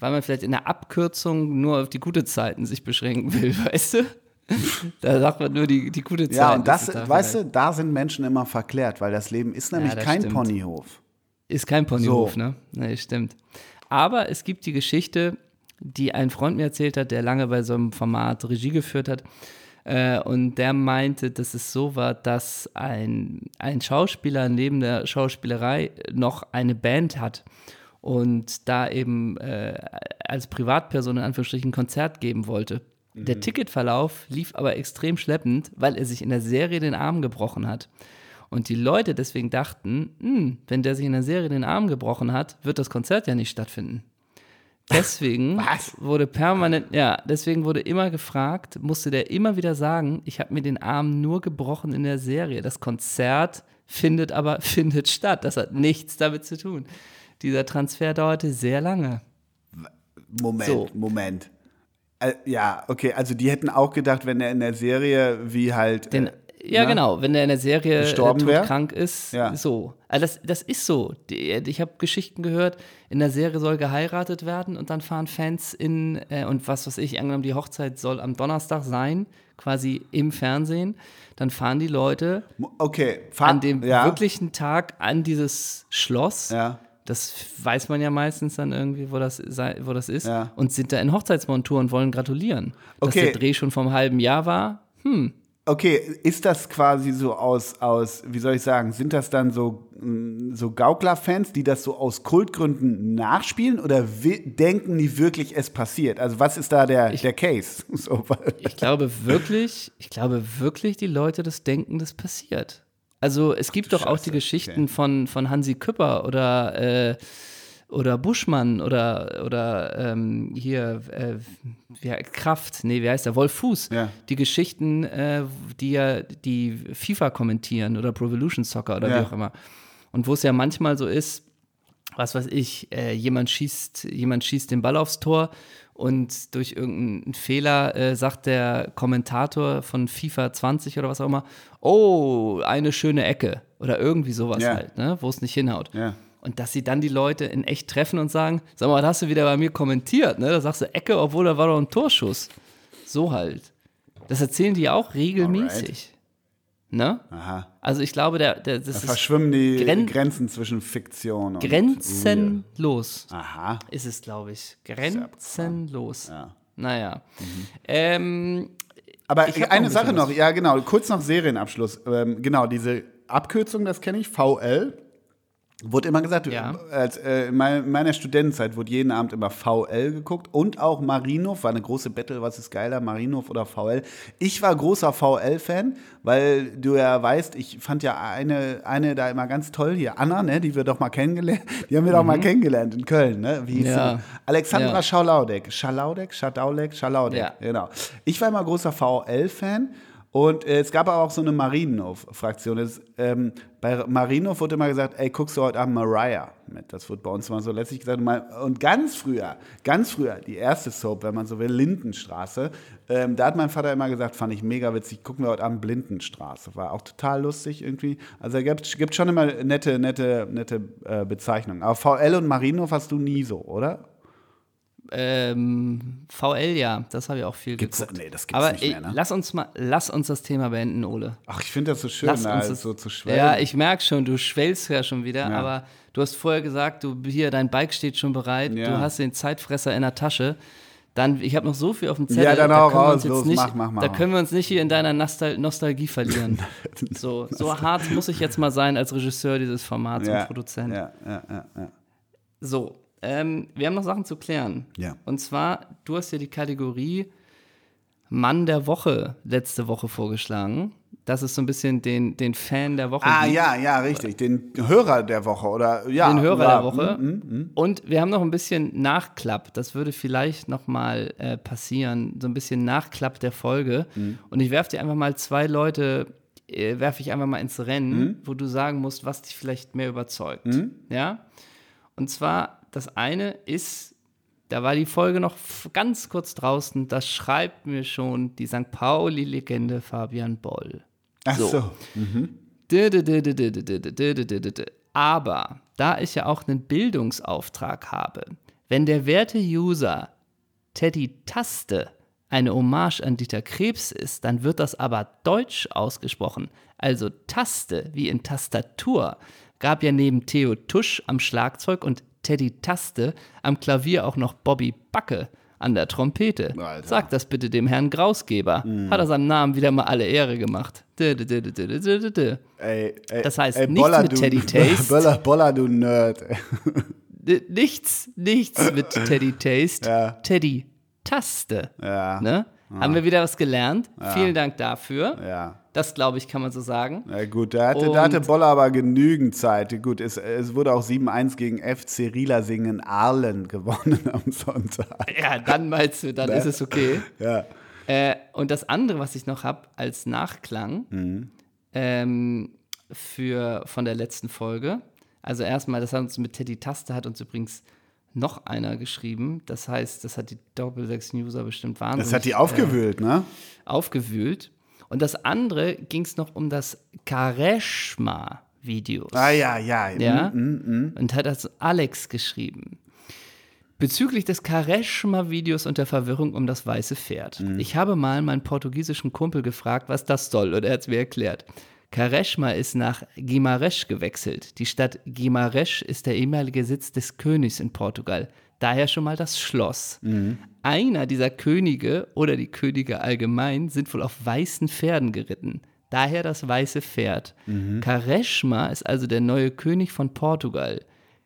weil man vielleicht in der Abkürzung nur auf die gute Zeiten sich beschränken will, *laughs* weißt du? da sagt man nur die, die gute Zeit. ja, und das, ist da weißt du, da sind Menschen immer verklärt, weil das Leben ist nämlich das kein stimmt. Ponyhof. Ist kein Ponyhof, So. ne? Nee, stimmt. Aber es gibt die Geschichte, die ein Freund mir erzählt hat, der lange bei so einem Format Regie geführt hat. Äh, und der meinte, dass es so war, dass ein, ein Schauspieler neben der Schauspielerei noch eine Band hat und da eben äh, als Privatperson in Anführungsstrichen ein Konzert geben wollte. Der Ticketverlauf lief aber extrem schleppend, weil er sich in der Serie den Arm gebrochen hat. Und die Leute deswegen dachten, hm, wenn der sich in der Serie den Arm gebrochen hat, wird das Konzert ja nicht stattfinden. Deswegen *laughs* Was? wurde permanent, ja, deswegen wurde immer gefragt, musste der immer wieder sagen, ich habe mir den Arm nur gebrochen in der Serie. Das Konzert findet aber *laughs* findet statt. Das hat nichts damit zu tun. Dieser Transfer dauerte sehr lange. Moment, So. Moment. Äh, ja, okay, also die hätten auch gedacht, wenn er in der Serie wie halt. Den, äh, Ja, ne? genau, wenn der in der Serie äh, Gestorben wär? krank ist, Ja. so. Also das, das ist so. Ich habe Geschichten gehört, in der Serie soll geheiratet werden und dann fahren Fans in, äh, und was weiß ich, angenommen, die Hochzeit soll am Donnerstag sein, quasi im Fernsehen, dann fahren die Leute Okay, fahr, an dem ja, wirklichen Tag an dieses Schloss. Ja. Das weiß man ja meistens dann irgendwie, wo das, sei, wo das ist. Ja. Und sind da in Hochzeitsmontur und wollen gratulieren. Dass Okay. der Dreh schon vom halben Jahr war. Okay, ist das quasi so aus, aus, wie soll ich sagen, sind das dann so, mh, so Gaukler-Fans, die das so aus Kultgründen nachspielen oder denken die wirklich, es passiert? Also was ist da der, der Case? *laughs* So, Ich glaube wirklich, ich glaube wirklich, die Leute das denken, das passiert. Also es gibt doch auch die Scheiße, Geschichten von, von Hansi Küpper oder, äh, oder Buschmann oder, oder ähm, hier äh, wie, Kraft, nee, wie heißt der? Wolf Fuß. Ja. Die Geschichten, äh, die ja die FIFA kommentieren oder Pro Evolution Soccer oder Ja. wie auch immer. Und wo es ja manchmal so ist, was weiß ich, äh, jemand schießt, jemand schießt den Ball aufs Tor und durch irgendeinen Fehler äh, sagt der Kommentator von FIFA 20 oder was auch immer, oh, eine schöne Ecke oder irgendwie sowas Ja. halt, ne, wo es nicht hinhaut. Ja. Und dass sie dann die Leute in echt treffen und sagen, sag mal, was hast du wieder bei mir kommentiert, ne? Da sagst du Ecke, obwohl da war doch ein Torschuss. So halt. Das erzählen die auch regelmäßig. Ne? Aha. Also ich glaube, der, der, Da das ist verschwimmen die Gren- Grenzen zwischen Fiktion und grenzenlos. Real. Aha. ist es, glaube ich. Grenzenlos. Ja. Naja. Ähm, Aber eine ein Sache bisschen noch, was. ja genau, kurz noch Serienabschluss. Ähm, genau, diese Abkürzung, das kenne ich, VL. Wurde immer gesagt, Ja. als, äh, in mein- in meiner Studentenzeit wurde jeden Abend immer VL geguckt und auch Marinov, war eine große Battle, was ist geiler, Marinov oder VL. Ich war großer VL-Fan, weil du ja weißt, ich fand ja eine, eine da immer ganz toll, hier Anna, ne, die wir doch mal kennengelernt, *laughs* die haben wir doch mal kennengelernt in Köln, ne? Wie hieß Mhm. Ja. sie? Alexandra Ja. Schalaudek. Schalaudek, Schadaulek, Schalaudek. Ja. Genau. Ich war immer großer VL-Fan und äh, es gab aber auch so eine Marinov-Fraktion. Es, Ähm, bei Marinov wurde immer gesagt, ey, guckst du heute Abend Mariah mit? Das wurde bei uns mal so letztlich gesagt. Und ganz früher, ganz früher, die erste Soap, wenn man so will, Lindenstraße, ähm, da hat mein Vater immer gesagt, fand ich mega witzig, gucken wir heute Abend Blindenstraße. War auch total lustig irgendwie. Also es gibt, gibt schon immer nette, nette, nette äh, Bezeichnungen. Aber VL und Marinov hast du nie so, oder? Ähm, VL, ja, das habe ich auch viel Gibt's- geguckt. nee, das gibt's Aber nicht mehr, ne? lass uns mal, lass uns das Thema beenden, Ole. Ach, ich finde das so schön, Lass da uns das, so zu schwellen. Ja, ich merke schon, du schwellst ja schon wieder, Ja. aber du hast vorher gesagt, du hier, dein Bike steht schon bereit, Ja. du hast den Zeitfresser in der Tasche. Dann, ich habe noch so viel auf dem Zettel. Ja, dann da können wir raus, los, nicht, mach, mach, mach. Da können wir uns nicht hier in deiner Nostal Nostalgie verlieren. *laughs* so, so hart muss ich jetzt mal sein als Regisseur dieses Formats ja, und Produzent. Ja, ja, ja, ja. So, ähm, wir haben noch Sachen zu klären. Ja. Und zwar, du hast ja die Kategorie Mann der Woche letzte Woche vorgeschlagen. Das ist so ein bisschen den, den Fan der Woche. Ah, gibt. ja, ja, richtig. Den Hörer der Woche oder ja. den Hörer ja, der Woche. mm, mm, mm. Und wir haben noch ein bisschen Nachklapp. Das würde vielleicht noch mal äh, passieren. So ein bisschen Nachklapp der Folge. Mhm. Und ich werfe dir einfach mal zwei Leute, äh, werfe ich einfach mal ins Rennen, Mhm. wo du sagen musst, was dich vielleicht mehr überzeugt. Ja? Und zwar, das eine ist, da war die Folge noch ganz kurz draußen, das schreibt mir schon die St. Pauli-Legende Fabian Boll. Ach so. Aber da ich ja auch einen Bildungsauftrag habe, wenn der werte User Teddy Taste eine Hommage an Dieter Krebs ist, dann wird das aber deutsch ausgesprochen. Also Taste, wie in Tastatur, gab ja neben Theo Tusch am Schlagzeug und Teddy Taste am Klavier auch noch Bobby Backe an der Trompete. Alter. Sag das bitte dem Herrn Grausgeber. Hat er seinem Namen wieder mal alle Ehre gemacht. Dö, dö, dö. Ey, ey, Das heißt ey, nichts Boller, mit du, Teddy *laughs* Taste. Boller, Boller, du Nerd. *laughs* Nichts, nichts mit Teddy Taste. Ja. Teddy Taste. Ja. Ne? Haben wir wieder was gelernt. Vielen Dank dafür. Ja. Das, glaube ich, kann man so sagen. Ja, gut, da hatte, Und- da hatte Boller aber genügend Zeit. Gut, es, es wurde auch 7-1 gegen FC Rielasingen Aalen *laughs* gewonnen am Sonntag. Ja, dann meinst du, dann ist es okay. *laughs* Ja. Äh, und das andere, was ich noch habe als Nachklang Mhm. ähm, für, von der letzten Folge, also erstmal, das hat uns mit Teddy Taste, hat uns übrigens noch einer geschrieben. Das heißt, das hat die Doppel-6-User bestimmt wahnsinnig Das hat die äh, aufgewühlt, ne? aufgewühlt. Und das andere ging es noch um das Kareshma-Video. Ah ja, ja. Ja? Mm, Und hat das Alex geschrieben. Bezüglich des Kareshma-Videos und der Verwirrung um das weiße Pferd. Mhm. Ich habe mal meinen portugiesischen Kumpel gefragt, was das soll, und er hat es mir erklärt. Kareshma ist nach Guimarães gewechselt. Die Stadt Guimarães ist der ehemalige Sitz des Königs in Portugal. Daher schon mal das Schloss. Mhm. Einer dieser Könige oder die Könige allgemein sind wohl auf weißen Pferden geritten. Daher das weiße Pferd. Mhm. Kareshma ist also der neue König von Portugal.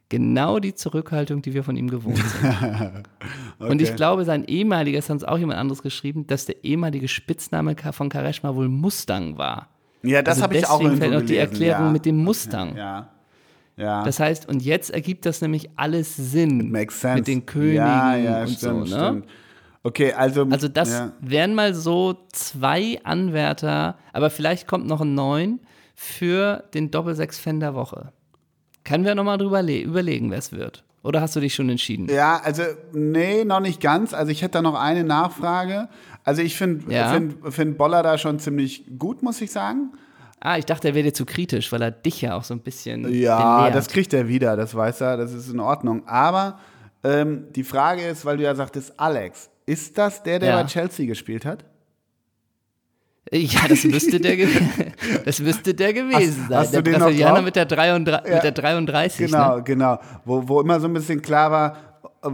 Genau die Zurückhaltung, die wir von ihm gewohnt sind. *laughs* Und ich glaube, sein ehemaliger, das hat uns auch jemand anderes geschrieben, dass der ehemalige Spitzname von Kareshma wohl Mustang war. Ja, das also habe ich auch deswegen fällt auch die Erklärung ja. mit dem Mustang. Ja. Ja. Das heißt, und jetzt ergibt das nämlich alles Sinn Makes sense. mit den Königen ja, ja, und stimmt, so. Ne? stimmt. Okay, also. Also das ja. wären mal so zwei Anwärter, aber vielleicht kommt noch ein neun für den Doppelsechs-Fan der Woche. Können wir nochmal drüber le- überlegen, wer es wird? Oder hast du dich schon entschieden? Ja, also, nee, noch nicht ganz. Also, ich hätte da noch eine Nachfrage. Also, ich finde Ja. find, find Boller da schon ziemlich gut, muss ich sagen. Ah, ich dachte, er wäre dir zu kritisch, weil er dich ja auch so ein bisschen Ja, belehrt. das kriegt er wieder, das weiß er, das ist in Ordnung. Aber ähm, die Frage ist, weil du ja sagtest, Alex, ist das der, der Ja. bei Chelsea gespielt hat? Ja, das müsste der, *laughs* das müsste der gewesen Hast- sein. hast du der den noch Brasilianer drauf? mit der, 33, mit der 33. Genau, Ne? genau. Wo, wo immer so ein bisschen klar war,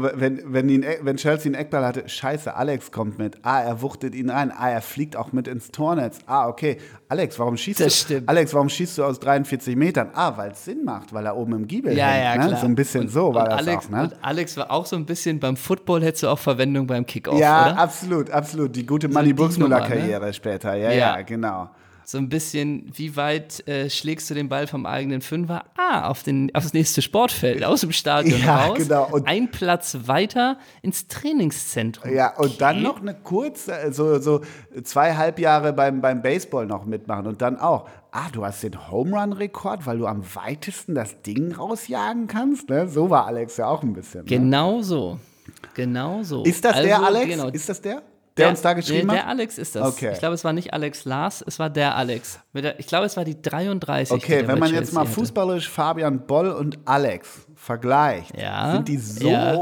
wenn, wenn, ihn, wenn Chelsea einen Eckball hatte, scheiße, Alex kommt mit. Ah, er wuchtet ihn rein. Ah, er fliegt auch mit ins Tornetz. Ah, okay. Alex, warum schießt Das du? stimmt. Alex, warum schießt du aus 43 Metern? Ah, weil es Sinn macht, weil er oben im Giebel Ja, hängt. ja, ne? klar. So ein bisschen so war und das Alex, auch, ne? Und Alex war auch so ein bisschen beim Football, hättest du auch Verwendung beim Kickoff, Ja, oder? absolut, absolut. Die gute Manny die Burgsmüller-Karriere später. Ja, ja, Ja. genau. So ein bisschen, wie weit äh, schlägst du den Ball vom eigenen Fünfer? Ah, auf den, aufs nächste Sportfeld, aus dem Stadion Ja, raus. genau. Und- ein Platz weiter ins Trainingszentrum. Ja, und dann Okay. noch eine kurze, äh, so, so zwei Halbjahre beim, beim Baseball noch mitmachen und dann auch, ah, du hast den Home Run Rekord, weil du am weitesten das Ding rausjagen kannst, ne? So war Alex ja auch ein bisschen. Ne? Genau so. Genau so. Ist das der Also, Alex? Genau. Ist das der, der, uns da geschrieben der, hat? Der Alex ist das. Okay. Ich glaube, es war nicht Alex Lars, es war der Alex. Der, ich glaube, es war die 33. die Okay, der wenn man jetzt Chelsea mal hatte. fußballerisch Fabian Boll und Alex vergleicht, Ja, sind die so ja.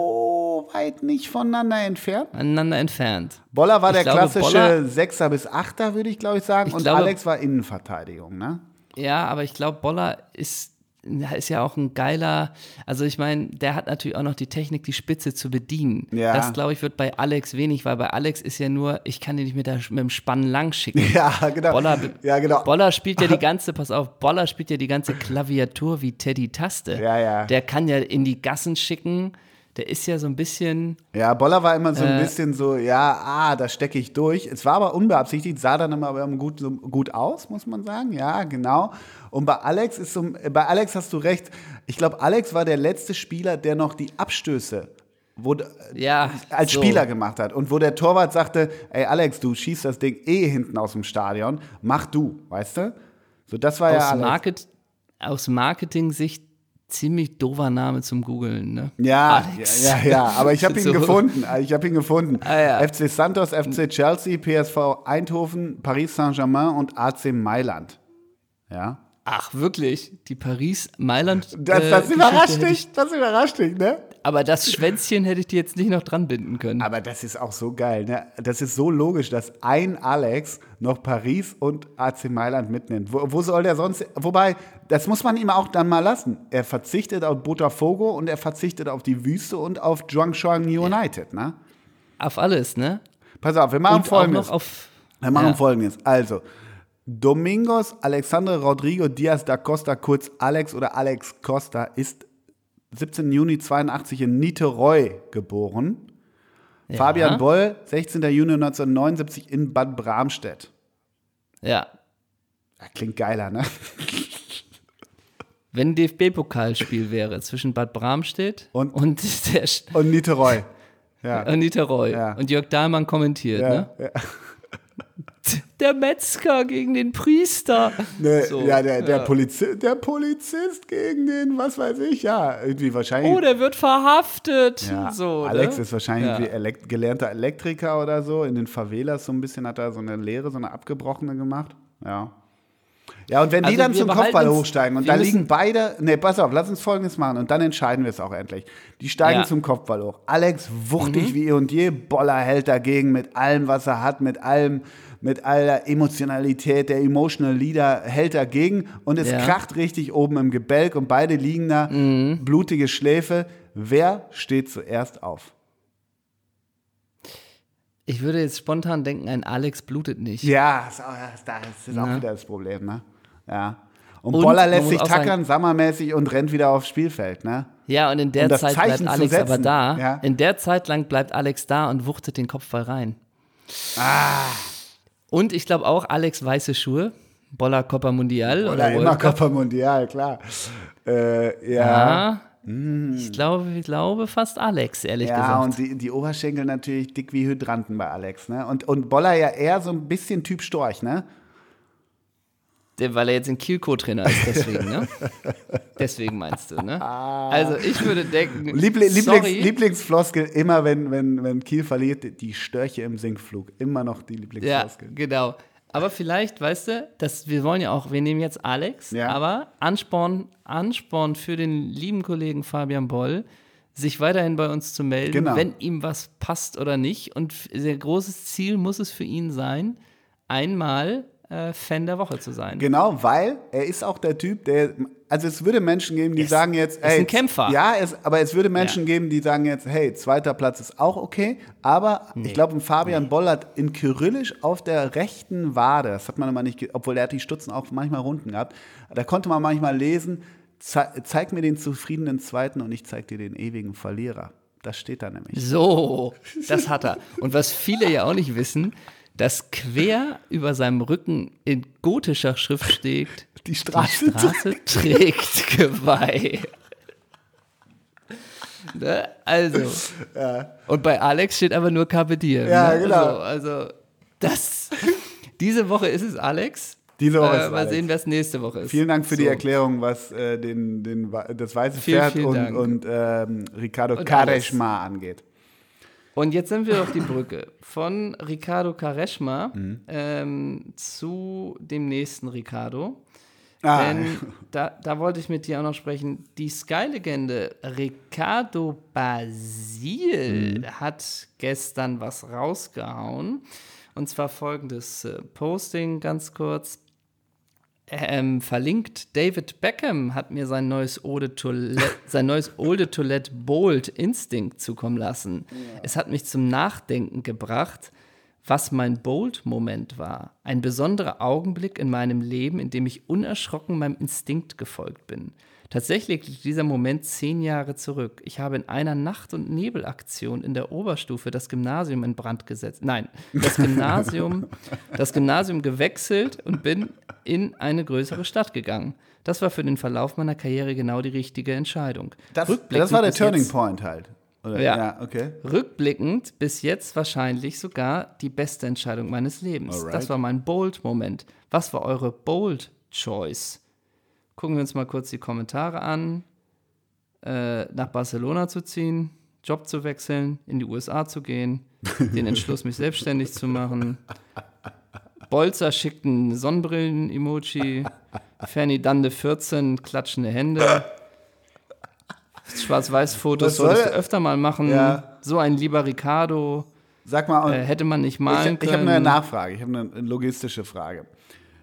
weit nicht voneinander entfernt? aneinander entfernt. Boller war Ich der glaube, klassische Sechser bis Achter, würde ich glaube ich sagen. Ich und glaube- Alex war Innenverteidigung, ne? Ja, aber ich glaube, Boller ist, ist ja auch ein geiler, also ich meine, der hat natürlich auch noch die Technik, die Spitze zu bedienen. Ja. Das, glaube ich, wird bei Alex wenig, weil bei Alex ist ja nur, ich kann den nicht mit, der, mit dem Spannen lang schicken. Ja, genau. Boller, ja, genau. Boller spielt ja die *laughs* ganze, pass auf, Boller spielt ja die ganze Klaviatur wie Teddy Taste. Ja, ja. Der kann ja in die Gassen schicken. Der ist ja so ein bisschen, Ja, Boller war immer so ein Äh. bisschen so, ja, ah, da stecke ich durch. Es war aber unbeabsichtigt, sah dann immer aber gut, so gut aus, muss man sagen. Ja, genau. Und bei Alex ist so, bei Alex hast du recht. Ich glaube, Alex war der letzte Spieler, der noch die Abstöße wo, ja. als so. Spieler gemacht hat. Und wo der Torwart sagte, ey Alex, du schießt das Ding eh hinten aus dem Stadion, mach du, weißt du? So, das war ja Aus, Alex. Market, aus Marketing-Sicht ziemlich doofer Name zum Googeln, ne? Ja, Alex. ja, ja, aber ich habe *laughs* ihn So. gefunden. Ich habe ihn gefunden. Ah, ja. FC Santos, FC Chelsea, PSV Eindhoven, Paris Saint-Germain und AC Mailand. Ja. Ach, wirklich? Die Paris-Mailand. Das, äh, das Geschichte überrascht dich, das überrascht dich, ne? Aber das Schwänzchen hätte ich dir jetzt nicht noch dran binden können. Aber das ist auch so geil, ne? Das ist so logisch, dass ein Alex noch Paris und AC Mailand mitnimmt. Wo, wo soll der sonst? Wobei, das muss man ihm auch dann mal lassen. Er verzichtet auf Botafogo und er verzichtet auf die Wüste und auf Zhuangshang United, ne? Auf alles, ne? Pass auf, wir machen Und folgendes. auf. Wir machen Ja. folgendes. Also, Domingos Alexandre Rodrigo Diaz da Costa, kurz Alex oder Alex Costa, ist 17. Juni 82 in Niteroi geboren. Fabian Boll, 16. Juni 1979 in Bad Bramstedt. Ja. Ja, klingt geiler, ne? Wenn ein DFB-Pokalspiel wäre zwischen Bad Bramstedt Und- und, der St- Und Niteroi. Ja. und Niteroi. Ja. Und Jörg Dahlmann kommentiert, ja, ne? ja. Der Metzger gegen den Priester. Ne, So, ja, der, der, Polizi der Polizist gegen den, was weiß ich, ja, irgendwie wahrscheinlich. Oh, der wird verhaftet. ja, so, Alex ne? ist wahrscheinlich Ja. wie elek gelernter Elektriker oder so. In den Favelas so ein bisschen hat er so eine Lehre, so eine abgebrochene gemacht. Ja. Ja, und wenn die Also dann wir zum Kopfball hochsteigen und da liegen beide, nee, pass auf, lass uns folgendes machen und dann entscheiden wir es auch endlich. Die steigen Ja. zum Kopfball hoch. Alex wuchtig Mhm. wie eh und je, Boller hält dagegen mit allem, was er hat, mit allem, mit aller Emotionalität, der Emotional Leader hält dagegen und es Ja. kracht richtig oben im Gebälk und beide liegen da, Mhm. blutige Schläfe. Wer steht zuerst auf? Ich würde jetzt spontan denken, ein Alex blutet nicht. Ja, ist auch, das ist auch wieder das Problem, ne? Ja. Und, Und Boller lässt sich tackern, sommermäßig und rennt wieder aufs Spielfeld, ne? Ja, und in der Um das Zeit Zeichen bleibt Alex aber da. ja. In der Zeit lang bleibt Alex da und wuchtet den Kopfball rein. Ah. Und ich glaube auch Alex weiße Schuhe. Boller Copa Mundial oder, Oder immer Cup. Copa Mundial, klar. Äh, ja. Ja. Ich glaube, ich glaube fast Alex, ehrlich Ja, gesagt. und die, die Oberschenkel natürlich dick wie Hydranten bei Alex, ne? Und, und Boller ja eher so ein bisschen Typ Storch, ne? Weil er jetzt ein Kielko-Trainer ist, deswegen, ne? *laughs* deswegen meinst du, ne? Also ich würde denken, Liebli Lieblings Lieblingsfloskel, immer wenn, wenn, wenn Kiel verliert, die Störche im Sinkflug. Immer noch die ja, Lieblingsfloskel. genau. Aber vielleicht, weißt du, dass wir wollen ja auch, wir nehmen jetzt Alex, Ja. aber Ansporn, Ansporn für den lieben Kollegen Fabian Boll, sich weiterhin bei uns zu melden, Genau. wenn ihm was passt oder nicht. Und sehr großes Ziel muss es für ihn sein, einmal äh, Fan der Woche zu sein. Genau, weil er ist auch der Typ, der, also es würde Menschen geben, die Ist- sagen jetzt, ist ein Kämpfer. Ja, es, aber es würde Menschen Ja. geben, die sagen jetzt, hey, zweiter Platz ist auch okay, aber ich glaube, Fabian Bollert in Kyrillisch auf der rechten Wade, das hat man immer nicht, obwohl er hat die Stutzen auch manchmal runden gehabt, da konnte man manchmal lesen, zei zeig mir den zufriedenen Zweiten und ich zeig dir den ewigen Verlierer. Das steht da nämlich. So, das hat er. Und was viele ja auch nicht wissen, dass quer über seinem Rücken in gotischer Schrift steht, Die *laughs* die Straße. Straße trägt *laughs* Geweih. Ne? Also. Und bei Alex steht aber nur Carpe Diem. Ja, ne? genau. Also, also das. *laughs* Diese Woche ist es Alex. Diese Woche ist äh, es Mal Alex. sehen, wer es nächste Woche ist. Vielen Dank für die So. Erklärung, was äh, den, den, das weiße Vielen, Pferd vielen und, und ähm, Ricardo Und angeht. Und jetzt sind wir auf die Brücke von Ricardo Quaresma Mhm. ähm, zu dem nächsten Ricardo. Ah, Denn *laughs* da, da wollte ich mit dir auch noch sprechen. Die Sky-Legende Ricardo Basil Mhm. hat gestern was rausgehauen. Und zwar folgendes äh, Posting ganz kurz. Ähm, verlinkt, David Beckham hat mir sein neues Eau de Toilette, sein neues Eau de Toilette Bold Instinct zukommen lassen. Es hat mich zum Nachdenken gebracht, was mein Bold-Moment war. Ein besonderer Augenblick in meinem Leben, in dem ich unerschrocken meinem Instinkt gefolgt bin. Tatsächlich liegt dieser Moment zehn Jahre zurück. Ich habe in einer Nacht- und Nebelaktion in der Oberstufe das Gymnasium in Brand gesetzt. Nein, das Gymnasium, *laughs* das Gymnasium gewechselt und bin in eine größere Stadt gegangen. Das war für den Verlauf meiner Karriere genau die richtige Entscheidung. das, das war der Turning jetzt- Point halt. Oder? Ja. okay. Rückblickend bis jetzt wahrscheinlich sogar die beste Entscheidung meines Lebens. Alright. Das war mein Bold-Moment. Was war eure Bold-Choice? Gucken wir uns mal kurz die Kommentare an. Äh, nach Barcelona zu ziehen, Job zu wechseln, in die USA zu gehen, *laughs* den Entschluss, mich selbstständig zu machen. Bolzer schickt ein Sonnenbrillen-Emoji. Fanny Dande 14, klatschende Hände. Schwarz-Weiß-Fotos solltest du öfter mal machen. Ja. So ein lieber Ricardo Sag mal, äh, hätte man nicht ich, malen ich habe können. eine Nachfrage, ich habe eine logistische Frage.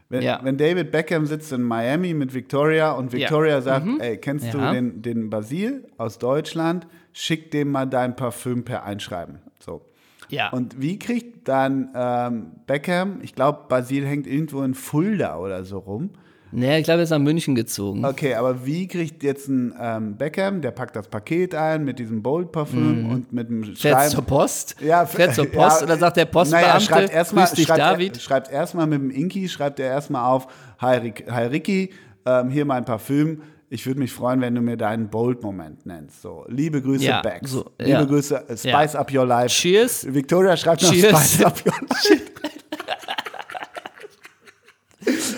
Wenn, Ja. wenn David Beckham sitzt in Miami mit Victoria und Victoria sagt, ey, kennst du Mhm. Ja. den, den Basil aus Deutschland? Schick dem mal dein Parfüm per Einschreiben. So. ja. Und wie kriegt dann ähm, Beckham, ich glaube, Basil hängt irgendwo in Fulda oder so rum. Naja, ich glaube, er ist nach München gezogen. Okay, aber wie kriegt jetzt ein ähm, Beckham, der packt das Paket ein mit diesem Bold-Parfüm und mit dem Mhm. Fährt Schreiben. zur Post? Ja, Fährt zur *laughs* Post ja, oder sagt der Postbeamte, naja, schreibt erstmal, dich, schreibt, David? Schreibt erstmal mit dem Inki, schreibt er erstmal auf, hi, Rick, hi Ricky, ähm, hier mein Parfüm. Ich würde mich freuen, wenn du mir deinen Bold-Moment nennst. So, liebe Grüße, Ja, Bags. so, liebe ja. Grüße, äh, Spice. Up Your Life. Cheers. Victoria schreibt noch Cheers. Spice Up Your *laughs* Life.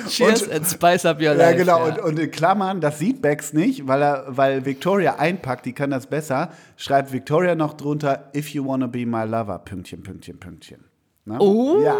Cheers Und- and spice up your Ja, life. genau. ja. Und, und in Klammern, das sieht Bex nicht, weil, er, weil Victoria einpackt, die kann das besser, schreibt Victoria noch drunter, if you wanna be my lover, Pünktchen, Pünktchen, Pünktchen. Ne? Oh. Ja.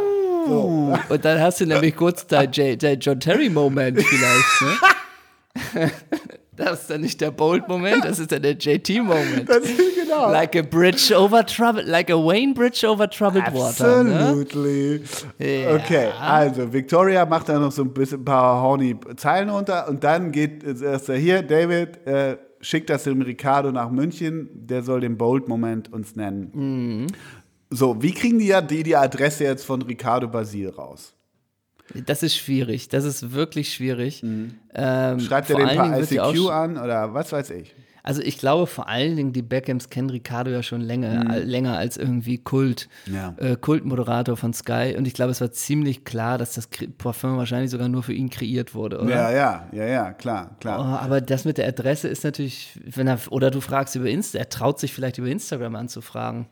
So. *laughs* Und dann hast du nämlich kurz dein, J- dein John Terry-Moment *laughs* vielleicht, ne? *laughs* Das ist dann nicht der Bold-Moment, das ist dann der JT-Moment. Das ist genau. Like a bridge over troubled, like a Wayne Bridge over troubled water. Ne? Absolutely. Ja. Okay, also Victoria macht da noch so ein bisschen ein paar horny Zeilen runter und dann geht es erst hier, David, äh, schickt das dem Ricardo nach München, der soll den Bold-Moment uns nennen. Mhm. So, wie kriegen die ja die, die Adresse jetzt von Ricardo Basil raus? Das ist schwierig, das ist wirklich schwierig. Ähm, Mhm. Schreibt er den paar ICQ an oder was weiß ich? Also ich glaube vor allen Dingen, die Beckhams kennen Ricardo ja schon länger, äh, länger als irgendwie Kult, Mhm. Ja. äh, Kultmoderator von Sky. Und ich glaube, es war ziemlich klar, dass das Parfum wahrscheinlich sogar nur für ihn kreiert wurde, oder? Ja, ja, ja, ja, klar, Oh, klar. aber das mit der Adresse ist natürlich, wenn er, oder du fragst über Insta, er traut sich vielleicht über Instagram anzufragen.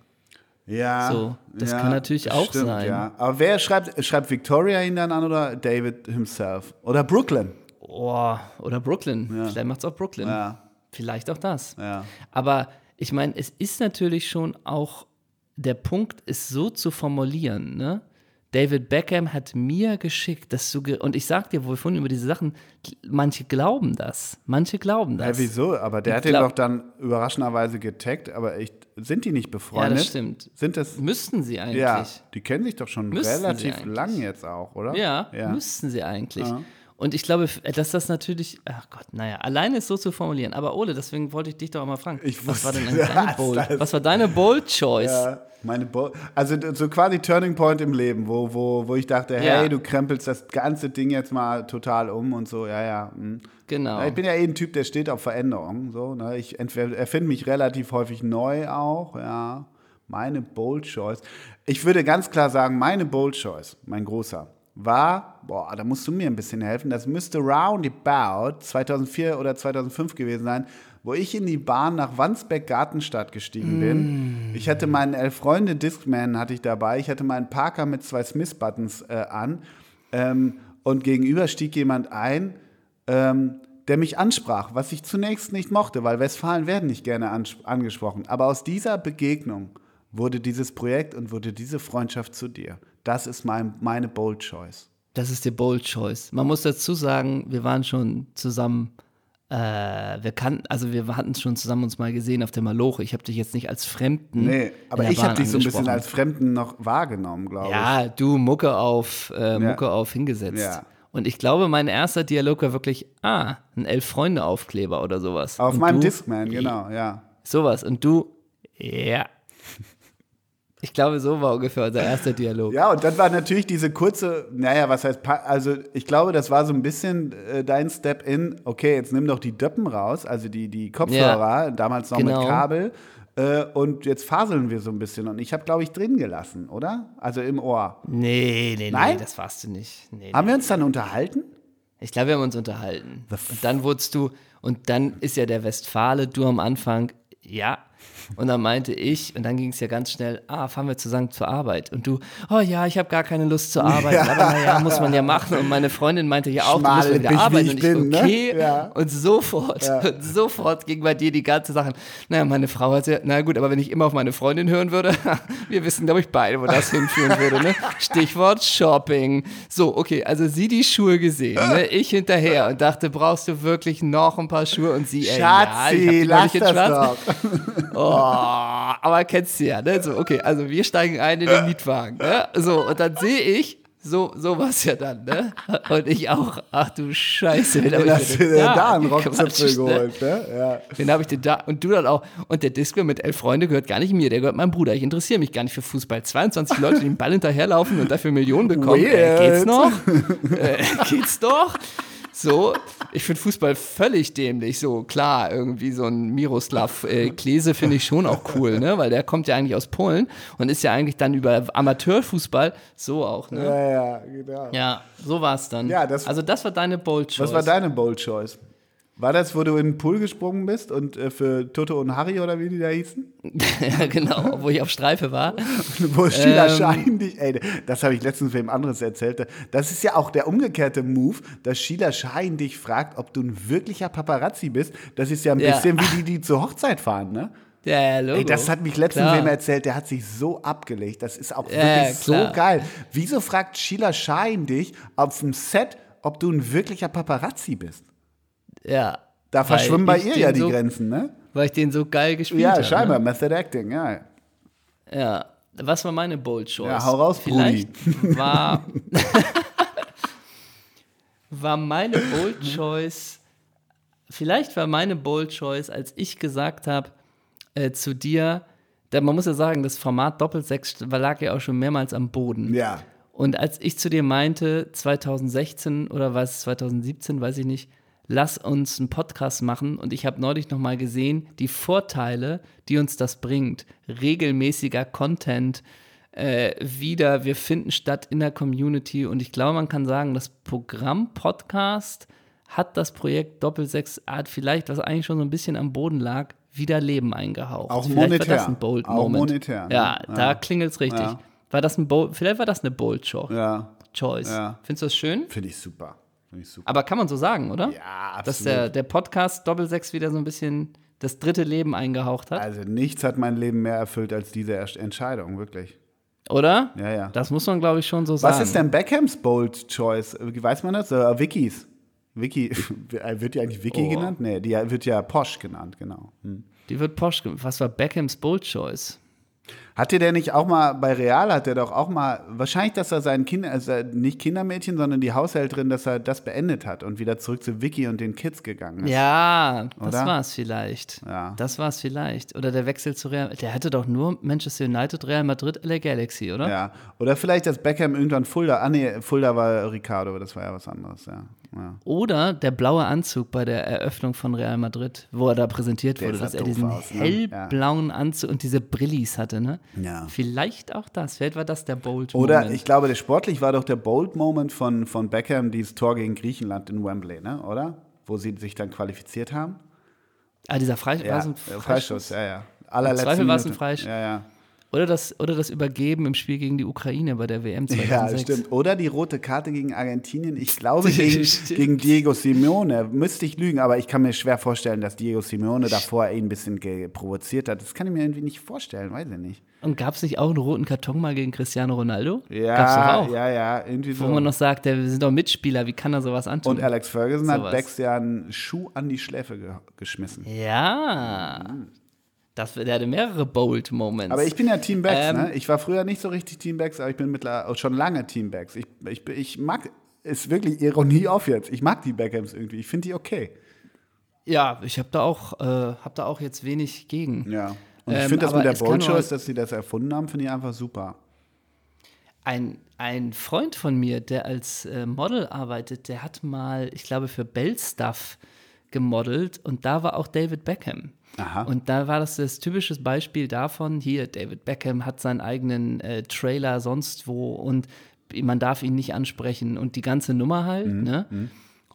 Ja, So, das ja, kann natürlich auch sein. Ja. Aber wer schreibt, schreibt Victoria ihn dann an oder David himself? Oder Brooklyn? Oh, oder Brooklyn. Vielleicht macht es auch Brooklyn. Ja. Vielleicht auch das. Ja. Aber ich meine, es ist natürlich schon auch der Punkt, es so zu formulieren, ne? David Beckham hat mir geschickt, dass du, ge und ich sag dir wohl vorhin über diese Sachen, manche glauben das. Manche glauben das. Ja, wieso? Aber der Ich hat glaub- doch dann überraschenderweise getaggt, aber echt, sind die nicht befreundet? Ja, das stimmt. Sind das, Müssten sie eigentlich. ja, die kennen sich doch schon Müssten relativ lang jetzt auch, oder? Ja, ja. müssten sie eigentlich. Ja. Und ich glaube, f- dass das natürlich, ach Gott, naja, alleine ist so zu formulieren. Aber Ole, deswegen wollte ich dich doch mal fragen. Ich was war denn deine Bold? Was war deine Bold Choice? Ja, meine Bo also so quasi Turning Point im Leben, wo, wo, wo ich dachte, Ja. hey, du krempelst das ganze Ding jetzt mal total um und so, ja, ja. hm. Genau. Ich bin ja eh ein Typ, der steht auf Veränderung. So, ne? Ich erfinde mich relativ häufig neu auch, ja. Meine Bold Choice. Ich würde ganz klar sagen, meine Bold Choice, mein großer, war, boah, da musst du mir ein bisschen helfen, das müsste roundabout 2004 oder 2005 gewesen sein, wo ich in die Bahn nach Wandsbeck-Gartenstadt gestiegen bin. Ich hatte meinen Elf-Freunde Discman hatte ich dabei, ich hatte meinen Parker mit zwei Smith-Buttons äh, an ähm, und gegenüber stieg jemand ein, ähm, der mich ansprach, was ich zunächst nicht mochte, weil Westfalen werden nicht gerne angesprochen. Aber aus dieser Begegnung wurde dieses Projekt und wurde diese Freundschaft zu dir. Das ist mein, meine Bold Choice. Das ist die Bold Choice. Man muss dazu sagen, wir waren schon zusammen, äh, wir kannten, also wir hatten schon zusammen uns mal gesehen auf der Maloche. Ich habe dich jetzt nicht als Fremden. Nee, aber ich habe dich so ein bisschen als Fremden noch wahrgenommen, glaube ich. Ja, du, Mucke auf, äh, Mucke auf hingesetzt. Ja. Und ich glaube, mein erster Dialog war wirklich, ah, ein Elf-Freunde-Aufkleber oder sowas. Auf Und meinem du, Discman, genau, ja. Sowas. Und du, ja. Ich glaube, so war ungefähr unser erster Dialog. Ja, und dann war natürlich diese kurze, naja, was heißt, also ich glaube, das war so ein bisschen äh, dein Step in, okay, jetzt nimm doch die Döppen raus, also die, die Kopfhörer, damals noch Genau. mit Kabel, äh, und jetzt faseln wir so ein bisschen. Und ich habe, glaube ich, drin gelassen, oder? Also im Ohr. Nee, nee, nee, Nein? das warst du nicht. Nee, Haben wir uns dann unterhalten? Ich glaube, wir haben uns unterhalten. Und dann wurdest du, und dann ist ja der Westfale, du am Anfang, ja. Und dann meinte ich, und dann ging es ja ganz schnell, ah, fahren wir zusammen zur Arbeit. Und du, oh ja, ich habe gar keine Lust zur Arbeit, aber naja, muss man ja machen. Und meine Freundin meinte ja auch, du musst Schmal wieder wie arbeiten. ich Und ich, bin, ne? okay. Ja. Und sofort, und sofort ging bei dir die ganze Sache. Naja, meine Frau hat ja, na gut, aber wenn ich immer auf meine Freundin hören würde, *laughs* wir wissen, glaube ich, beide, wo das hinführen würde. Ne? Stichwort Shopping. So, okay, also sie die Schuhe gesehen, ne? ich hinterher und dachte, brauchst du wirklich noch ein paar Schuhe? Und sie, ey, ja, ich hab Schatzi, die lass das Schwarz. doch. Oh, aber kennst du ja, ne? So, okay, also wir steigen ein in den Mietwagen, ne? So, und dann sehe ich, so, so war es ja dann, ne? Und ich auch, ach du Scheiße, wen hab Den ich denn dir da einen Rockzipfel ne? geholt, ne? Ja. Den habe ich dir da und du dann auch. Und der Disco mit elf Freunde gehört gar nicht mir, der gehört meinem Bruder. Ich interessiere mich gar nicht für Fußball. 22 Leute, die den Ball hinterherlaufen und dafür Millionen bekommen. Äh, geht's noch? äh, geht's doch? So, ich finde Fußball völlig dämlich. So, klar, irgendwie so ein Miroslav äh, Klese finde ich schon auch cool, ne? Weil der kommt ja eigentlich aus Polen und ist ja eigentlich dann über Amateurfußball so auch, ne? Ja, ja, genau. Ja, so war es dann. Ja, das- also das war deine Bold Choice. Was war deine Bold Choice? War das, wo du in den Pool gesprungen bist und äh, für Toto und Harry oder wie die da hießen? *laughs* ja, genau, wo ich auf Streife war. *laughs* wo Sheila ähm, Schein dich, ey, das habe ich letztens wem anderes erzählt. Das ist ja auch der umgekehrte Move, dass Sheila Schein dich fragt, ob du ein wirklicher Paparazzi bist. Das ist ja ein bisschen ja. wie die, die zur Hochzeit fahren, ne? Ja, ja, Logo. Ey, das hat mich letztens wem erzählt, der hat sich so abgelegt. Das ist auch ja, wirklich so geil. Wieso fragt Sheila Schein dich auf dem Set, ob du ein wirklicher Paparazzi bist? Ja. Da verschwimmen bei ihr ja die so, Grenzen, ne? Weil ich den so geil gespielt habe. Ja, scheinbar, ne? Method Acting, ja. Ja. Was war meine Bold Choice? Ja, hau raus, Vielleicht Brudi. *laughs* war, *laughs* war meine Bold Choice, vielleicht war meine Bold Choice, als ich gesagt habe äh, zu dir, da, man muss ja sagen, das Format Doppelsechs lag ja auch schon mehrmals am Boden. Ja. Und als ich zu dir meinte, 2016 oder was, 2017, weiß ich nicht, lass uns einen Podcast machen. Und ich habe neulich noch mal gesehen, die Vorteile, die uns das bringt. Regelmäßiger Content, äh, wieder, wir finden statt in der Community. Und ich glaube, man kann sagen, das Programm Podcast hat das Projekt Doppelsechs Art vielleicht, was eigentlich schon so ein bisschen am Boden lag, wieder Leben eingehaucht. Auch vielleicht monetär. War das ein Bold Auch Moment. monetär. Ne? Ja, ja, da klingelt es richtig. Ja. War das ein Bold, vielleicht war das eine Bold Show. Ja. Choice. Ja. Findest du das schön? Finde ich super. Aber kann man so sagen, oder? Ja, absolut. Dass der, der Podcast Doppelsechs wieder so ein bisschen das dritte Leben eingehaucht hat. Also nichts hat mein Leben mehr erfüllt als diese Entscheidung, wirklich. Oder? Ja, ja. Das muss man, glaube ich, schon so sagen. Was ist denn Beckhams Bold Choice? Weiß man das? Uh, Wikis. Wiki, *laughs* wird die eigentlich Wiki oh. genannt? Nee, die wird ja Posh genannt, genau. Hm. Die wird Posh genannt. Was war Beckhams Bold Choice? Hatte der nicht auch mal, bei Real hat er doch auch mal, wahrscheinlich, dass er sein Kind, also nicht Kindermädchen, sondern die Haushälterin, dass er das beendet hat und wieder zurück zu Vicky und den Kids gegangen ist. Ja, das war es vielleicht. Ja. Das war es vielleicht. Oder der Wechsel zu Real, der hatte doch nur Manchester United, Real Madrid, LA Galaxy, oder? Ja. Oder vielleicht, dass Beckham irgendwann Fulda, ah nee, Fulda war Ricardo, aber das war ja was anderes, ja. Ja. Oder der blaue Anzug bei der Eröffnung von Real Madrid, wo er da präsentiert der wurde, dass er diesen aus, ne? hellblauen. Anzug und diese Brillis hatte, ne? Ja. Vielleicht auch das. Vielleicht war das der Bold Moment. Oder ich glaube, der sportlich war doch der Bold Moment von, von Beckham, dieses Tor gegen Griechenland in Wembley, ne? Oder? Wo sie sich dann qualifiziert haben. Ah, dieser Freistoß. Ja, Freischuss? Freischuss, ja, ja. Allerletzte Im Zweifel war es ein Freistoß. Ja, ja. Oder das, oder das Übergeben im Spiel gegen die Ukraine bei der WM 2006. Ja, stimmt. Oder die rote Karte gegen Argentinien. Ich glaube, *laughs* gegen, gegen, Diego Simeone. Müsste ich lügen, aber ich kann mir schwer vorstellen, dass Diego Simeone davor ihn ein bisschen provoziert hat. Das kann ich mir irgendwie nicht vorstellen, weiß ich nicht. Und gab es nicht auch einen roten Karton mal gegen Cristiano Ronaldo? Ja, Gab's doch auch. ja, ja, irgendwie so. Wo man noch sagt, wir sind doch Mitspieler, wie kann er sowas antun? Und Alex Ferguson so hat Becks ja einen Schuh an die Schläfe ge geschmissen. Ja. Mhm. Das, der hatte mehrere bold Moments. Aber ich bin ja Team Backs, ähm, ne? Ich war früher nicht so richtig Team Backs, aber ich bin mittlerweile schon lange Team Backs. Ich, ich, ich mag, ist wirklich Ironie auf jetzt. Ich mag die Beckhams irgendwie. Ich finde die okay. Ja, ich habe da auch, äh, habe da auch jetzt wenig gegen. Ja. Und ich ähm, finde das mit der Bold Choice, dass sie das erfunden haben, finde ich einfach super. Ein, ein Freund von mir, der als äh, Model arbeitet, der hat mal, ich glaube, für Bell Stuff gemodelt und da war auch David Beckham. Aha. Und da war das das typische Beispiel davon, hier, David Beckham hat seinen eigenen äh, Trailer sonst wo und man darf ihn nicht ansprechen und die ganze Nummer halt. Mhm. Ne? Mhm.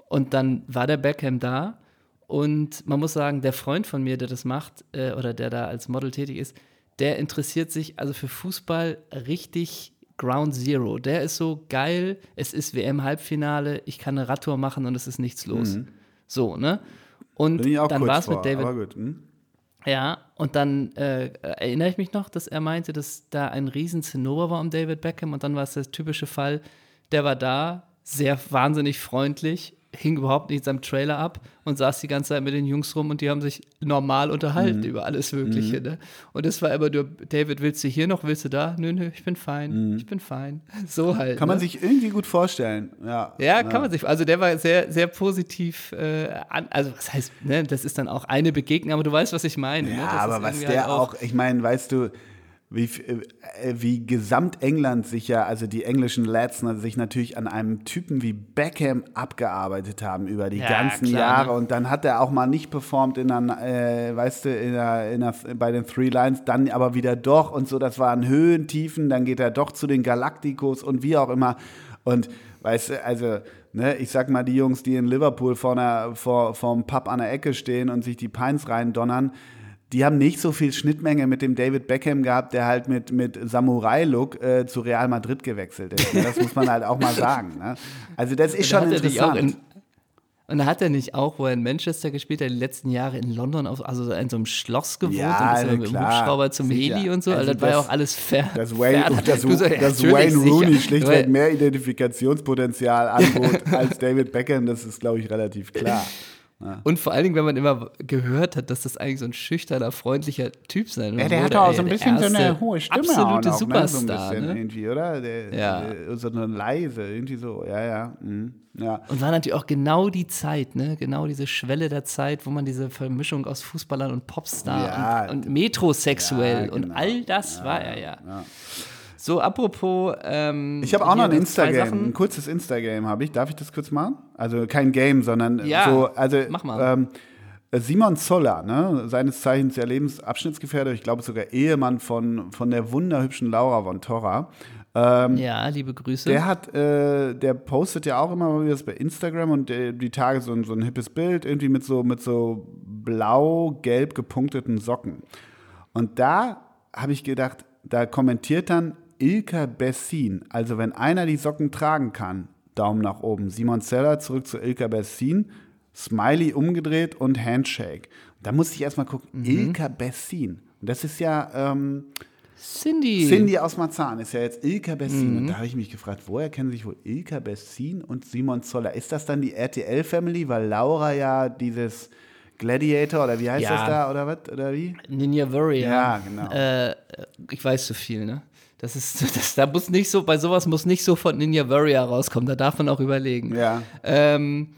Und dann war der Beckham da und man muss sagen, der Freund von mir, der das macht äh, oder der da als Model tätig ist, der interessiert sich also für Fußball richtig Ground Zero. Der ist so geil, es ist WM-Halbfinale, ich kann eine Radtour machen und es ist nichts los. Mhm. So, ne? Und dann war es mit David. Hm? Ja, und dann äh, erinnere ich mich noch, dass er meinte, dass da ein riesen Zinnober war um David Beckham und dann war es der typische Fall, der war da, sehr wahnsinnig freundlich, hing überhaupt nicht in seinem Trailer ab und saß die ganze Zeit mit den Jungs rum und die haben sich normal unterhalten mhm. über alles Mögliche. Mhm. Ne? Und es war immer nur, David, willst du hier noch, willst du da? Nö, nö, ich bin fein, mhm. ich bin fein. *laughs* So halt. Kann ne? man sich irgendwie gut vorstellen, ja. Ja, ja. kann man sich, also der war sehr, sehr positiv, äh, an, also was heißt, ne, das ist dann auch eine Begegnung, aber du weißt, was ich meine. Ne? Ja, aber was der halt auch, ich meine, weißt du, wie, äh, wie Gesamtengland sich ja, also die englischen Lads sich natürlich an einem Typen wie Beckham abgearbeitet haben über die ja, ganzen klar, Jahre. Ne? Und dann hat er auch mal nicht performt in einer, äh, weißt du, in einer, in einer, bei den Three Lines, dann aber wieder doch und so. Das waren Höhen, Tiefen, dann geht er doch zu den Galacticos und wie auch immer. Und weißt du, also ne, ich sag mal, die Jungs, die in Liverpool vor, einer, vor, vor einem Pub an der Ecke stehen und sich die Pints reindonnern, die haben nicht so viel Schnittmenge mit dem David Beckham gehabt, der halt mit, mit Samurai-Look äh, zu Real Madrid gewechselt ist. Ne? Das muss man halt auch mal sagen. Ne? Also das ist schon interessant. Und da hat er nicht auch, wo er in Manchester gespielt hat, die letzten Jahre in London, auf, also in so einem Schloss gewohnt ja, und ist mit dem Hubschrauber zum sicher. Heli und so. Also, also das, das, war ja auch alles fair. Dass Wayne, das, das, das Wayne Rooney schlichtweg mehr Identifikationspotenzial anbot als David Beckham, das ist, glaube ich, relativ klar. Ja. Und vor allen Dingen, wenn man immer gehört hat, dass das eigentlich so ein schüchterner, freundlicher Typ sein Ja, der hatte auch so ein bisschen so eine hohe Stimme. Absolute auch noch, Superstar. Ne? So ein bisschen ne? irgendwie, oder? Der, ja. Der, so eine leise, irgendwie so, ja, ja. Mhm. Ja. Und war natürlich auch genau die Zeit, ne? genau diese Schwelle der Zeit, wo man diese Vermischung aus Fußballern und Popstar ja. und, und, metrosexuell ja, genau. und all das ja, war er ja. So, apropos. Ähm, ich habe auch noch ein Instagram, ein kurzes Instagram habe ich. Darf ich das kurz machen? Also kein Game, sondern ja, so. Also, mach mal. Ähm, Simon Zoller, ne, seines Zeichens ja Lebensabschnittsgefährder, ich glaube sogar Ehemann von, von der wunderhübschen Laura von Torra. Ähm, ja, liebe Grüße. Der hat, äh, der postet ja auch immer mal wieder bei Instagram und der, die Tage so, so ein hippes Bild, irgendwie mit so, mit so blau-gelb gepunkteten Socken. Und da habe ich gedacht, da kommentiert dann Ilka Bessin. Also wenn einer die Socken tragen kann, Daumen nach oben. Simon Zeller zurück zu Ilka Bessin, Smiley umgedreht und Handshake. Da musste ich erstmal gucken, mhm. Ilka Bessin. Und das ist ja ähm, Cindy. Cindy aus Marzahn ist ja jetzt Ilka Bessin. Mhm. Und da habe ich mich gefragt, woher kennen sich wohl Ilka Bessin und Simon Zoller? Ist das dann die RTL-Family, weil Laura ja dieses Gladiator oder wie heißt ja. das da oder was? Oder wie? Ninja Warrior. Ja, genau. Äh, ich weiß zu viel, ne? Das ist, *laughs* das, da muss nicht so, bei sowas muss nicht so von Ninja Warrior rauskommen, da darf man auch überlegen. Ja. Ähm,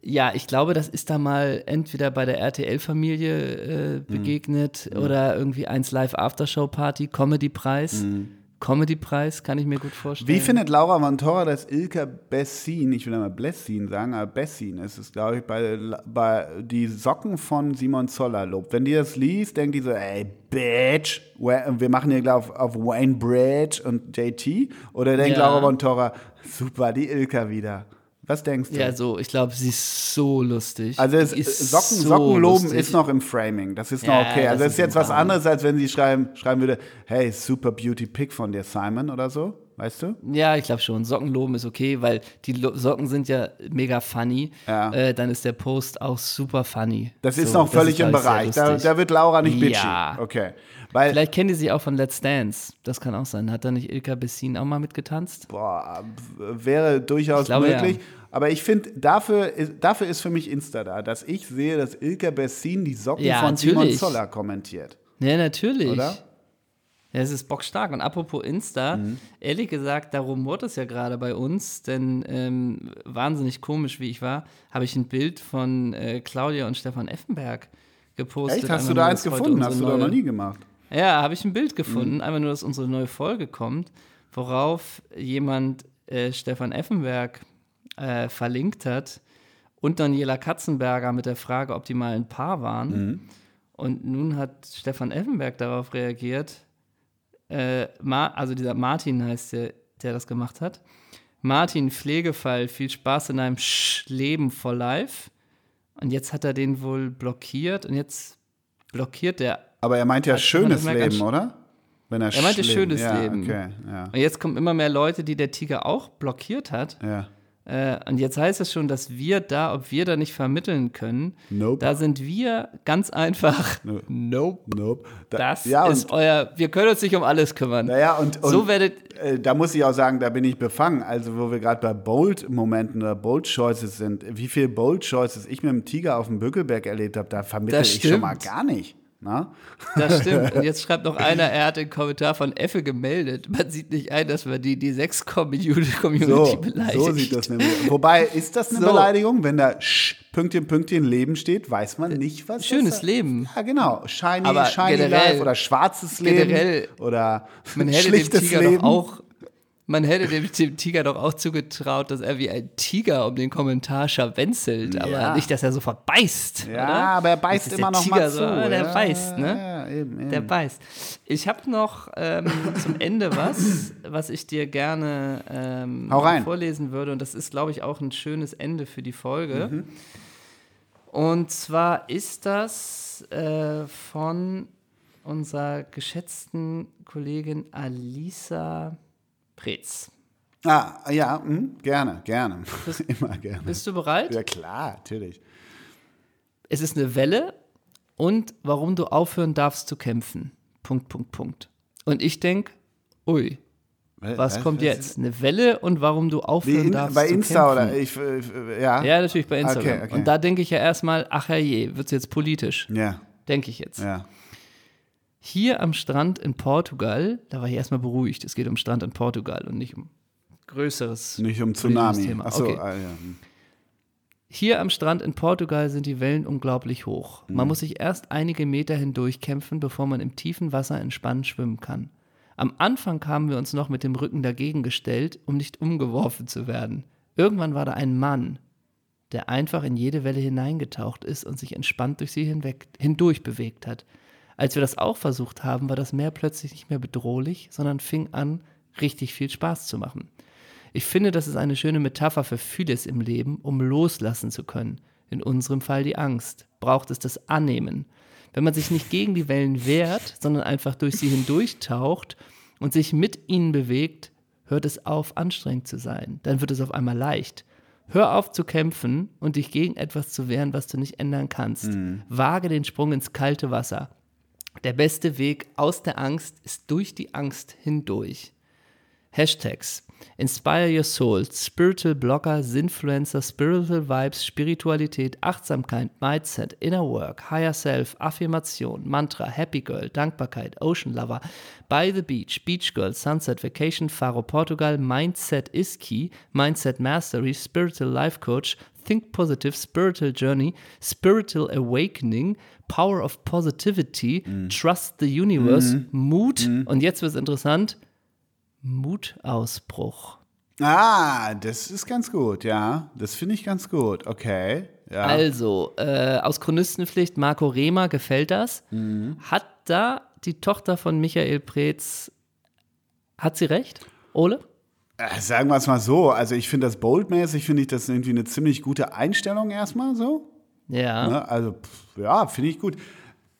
ja, ich glaube, das ist da mal entweder bei der RTL-Familie äh, begegnet mhm. oder irgendwie eins Live Aftershow Party, Comedy-Preis. Mhm. Comedy-Preis, kann ich mir gut vorstellen. Wie findet Laura Montora das Ilka Bessin, ich will einmal Blessin sagen, aber Bessin ist es, glaube ich, bei, bei die Socken von Simon Zoller lobt. Wenn die das liest, denkt die so, ey, Bitch, wir machen hier, glaube ich, auf Wayne Bridge und JT. Oder denkt ja. Laura Montora, super, die Ilka wieder. Was denkst du? Ja, so, ich glaube, sie ist so lustig. Also es, Socken, so Sockenloben lustig. ist noch im Framing. Das ist noch ja, okay. Also es ist jetzt was anderes, als wenn sie schreiben, schreiben würde, hey, super Beauty Pick von dir, Simon oder so. Weißt du? Ja, ich glaube schon. Sockenloben ist okay, weil die Lo Socken sind ja mega funny. Ja. Äh, dann ist der Post auch super funny. Das ist so, noch völlig ist im Bereich. Da, da, wird Laura nicht bitchy. Ja. Okay. Weil, Vielleicht kennt ihr sie auch von Let's Dance. Das kann auch sein. Hat da nicht Ilka Bessin auch mal mitgetanzt? Boah, wäre durchaus glaube, möglich. Ja. Aber ich finde, dafür, dafür ist für mich Insta da, dass ich sehe, dass Ilka Bessin die Socken ja, von natürlich. Simon Zoller kommentiert. Ja, natürlich. Oder? Ja, es ist bockstark. Und apropos Insta, mhm. ehrlich gesagt, da rumort es ja gerade bei uns, denn ähm, wahnsinnig komisch, wie ich war, habe ich ein Bild von äh, Claudia und Stefan Effenberg gepostet. Echt? Hast du da eins gefunden? Hast du doch noch nie gemacht. Ja, habe ich ein Bild gefunden, mhm. einfach nur, dass unsere neue Folge kommt, worauf jemand äh, Stefan Effenberg äh, verlinkt hat und Daniela Katzenberger mit der Frage, ob die mal ein Paar waren. Mhm. Und nun hat Stefan Effenberg darauf reagiert, äh, also dieser Martin heißt der, der das gemacht hat. Martin, Pflegefall, viel Spaß in deinem Sch Leben for Life. Und jetzt hat er den wohl blockiert und jetzt blockiert der. Aber er meint ja schönes Leben, oder? Wenn er, er meinte schönes ja, Leben. Okay, ja. Und jetzt kommen immer mehr Leute, die der Tiger auch blockiert hat. Ja. Äh, und jetzt heißt es schon, dass wir da, ob wir da nicht vermitteln können, nope. da sind wir ganz einfach. Nope. Nope. Da, das ja, ist euer. Wir können uns nicht um alles kümmern. Naja, und, und so werdet. Äh, da muss ich auch sagen, da bin ich befangen. Also, wo wir gerade bei Bold-Momenten oder Bold-Choices sind, wie viele Bold-Choices ich mit dem Tiger auf dem Bückelberg erlebt habe, da vermittle ich schon mal gar nicht. Na? Das stimmt. Und *laughs* jetzt schreibt noch einer, er hat den Kommentar von Effe gemeldet. Man sieht nicht ein, dass man die, die Sex-Community so, beleidigt. So sieht das nämlich. Wobei, ist das eine so. Beleidigung? Wenn da Sch, Pünktchen, Pünktchen, Leben steht, weiß man nicht, was Schönes das Leben. Ja, genau. Shiny, Aber shiny generell, Life oder schwarzes Leben. Generell. Oder man hätte schlichtes dem Tiger Leben. Doch auch Man hätte dem, dem, Tiger doch auch zugetraut, dass er wie ein Tiger um den Kommentar scharwenzelt, ja. aber nicht, dass er sofort beißt. Ja, oder? aber er beißt immer noch Tiger mal so, zu. der ja, beißt, ne? Ja, eben, eben. Der beißt. Ich habe noch ähm, *laughs* zum Ende was, was ich dir gerne ähm, vorlesen würde. Und das ist, glaube ich, auch ein schönes Ende für die Folge. Mhm. Und zwar ist das äh, von unserer geschätzten Kollegin Alisa Preetz. Ah, ja, hm, gerne, gerne. *laughs* Immer gerne. Bist du bereit? Ja, klar, natürlich. Es ist eine Welle und warum du aufhören darfst zu kämpfen. Punkt, Punkt, Punkt. Und ich denke, ui, was kommt jetzt? Eine Welle und warum du aufhören in, darfst bei zu Insta kämpfen. oder ich, äh, ja. Ja, natürlich bei Instagram. Okay, okay. Und da denke ich ja erstmal, ach herrje, wird es jetzt politisch? Ja, Denke ich jetzt. ja. Hier am Strand in Portugal, da war ich erstmal beruhigt. Es geht um Strand in Portugal und nicht um größeres. Nicht um Tsunami. Thema. Achso, Okay. ah, ja. hm. Hier am Strand in Portugal sind die Wellen unglaublich hoch. Man Mhm. muss sich erst einige Meter hindurch kämpfen, bevor man im tiefen Wasser entspannt schwimmen kann. Am Anfang haben wir uns noch mit dem Rücken dagegen gestellt, um nicht umgeworfen zu werden. Irgendwann war da ein Mann, der einfach in jede Welle hineingetaucht ist und sich entspannt durch sie hinweg, hindurch bewegt hat. Als wir das auch versucht haben, war das Meer plötzlich nicht mehr bedrohlich, sondern fing an, richtig viel Spaß zu machen. Ich finde, das ist eine schöne Metapher für vieles im Leben, um loslassen zu können. In unserem Fall die Angst. Braucht es das Annehmen. Wenn man sich nicht gegen die Wellen wehrt, sondern einfach durch sie hindurchtaucht und sich mit ihnen bewegt, hört es auf, anstrengend zu sein. Dann wird es auf einmal leicht. Hör auf zu kämpfen und dich gegen etwas zu wehren, was du nicht ändern kannst. Wage den Sprung ins kalte Wasser. Der beste Weg aus der Angst ist durch die Angst hindurch. Hashtags. Inspire Your Soul, Spiritual Blogger, Sinfluencer, Spiritual Vibes, Spiritualität, Achtsamkeit, Mindset, Inner Work, Higher Self, Affirmation, Mantra, Happy Girl, Dankbarkeit, Ocean Lover, By the Beach, Beach Girl, Sunset Vacation, Faro Portugal, Mindset is Key, Mindset Mastery, Spiritual Life Coach, Think Positive, Spiritual Journey, Spiritual Awakening, Power of Positivity, Trust the Universe, Mut und jetzt wird es interessant, Mutausbruch. Ah, das ist ganz gut, ja. Das finde ich ganz gut. Okay. Ja. Also, äh, aus Chronistenpflicht, Marco Rehmer gefällt das. Hat da die Tochter von Michael Preetz, hat sie recht? Ole? Äh, Sagen wir es mal so. Also, ich finde das boldmäßig, finde ich das irgendwie eine ziemlich gute Einstellung erstmal so. Ja. Ne? Also, pff, ja, finde ich gut.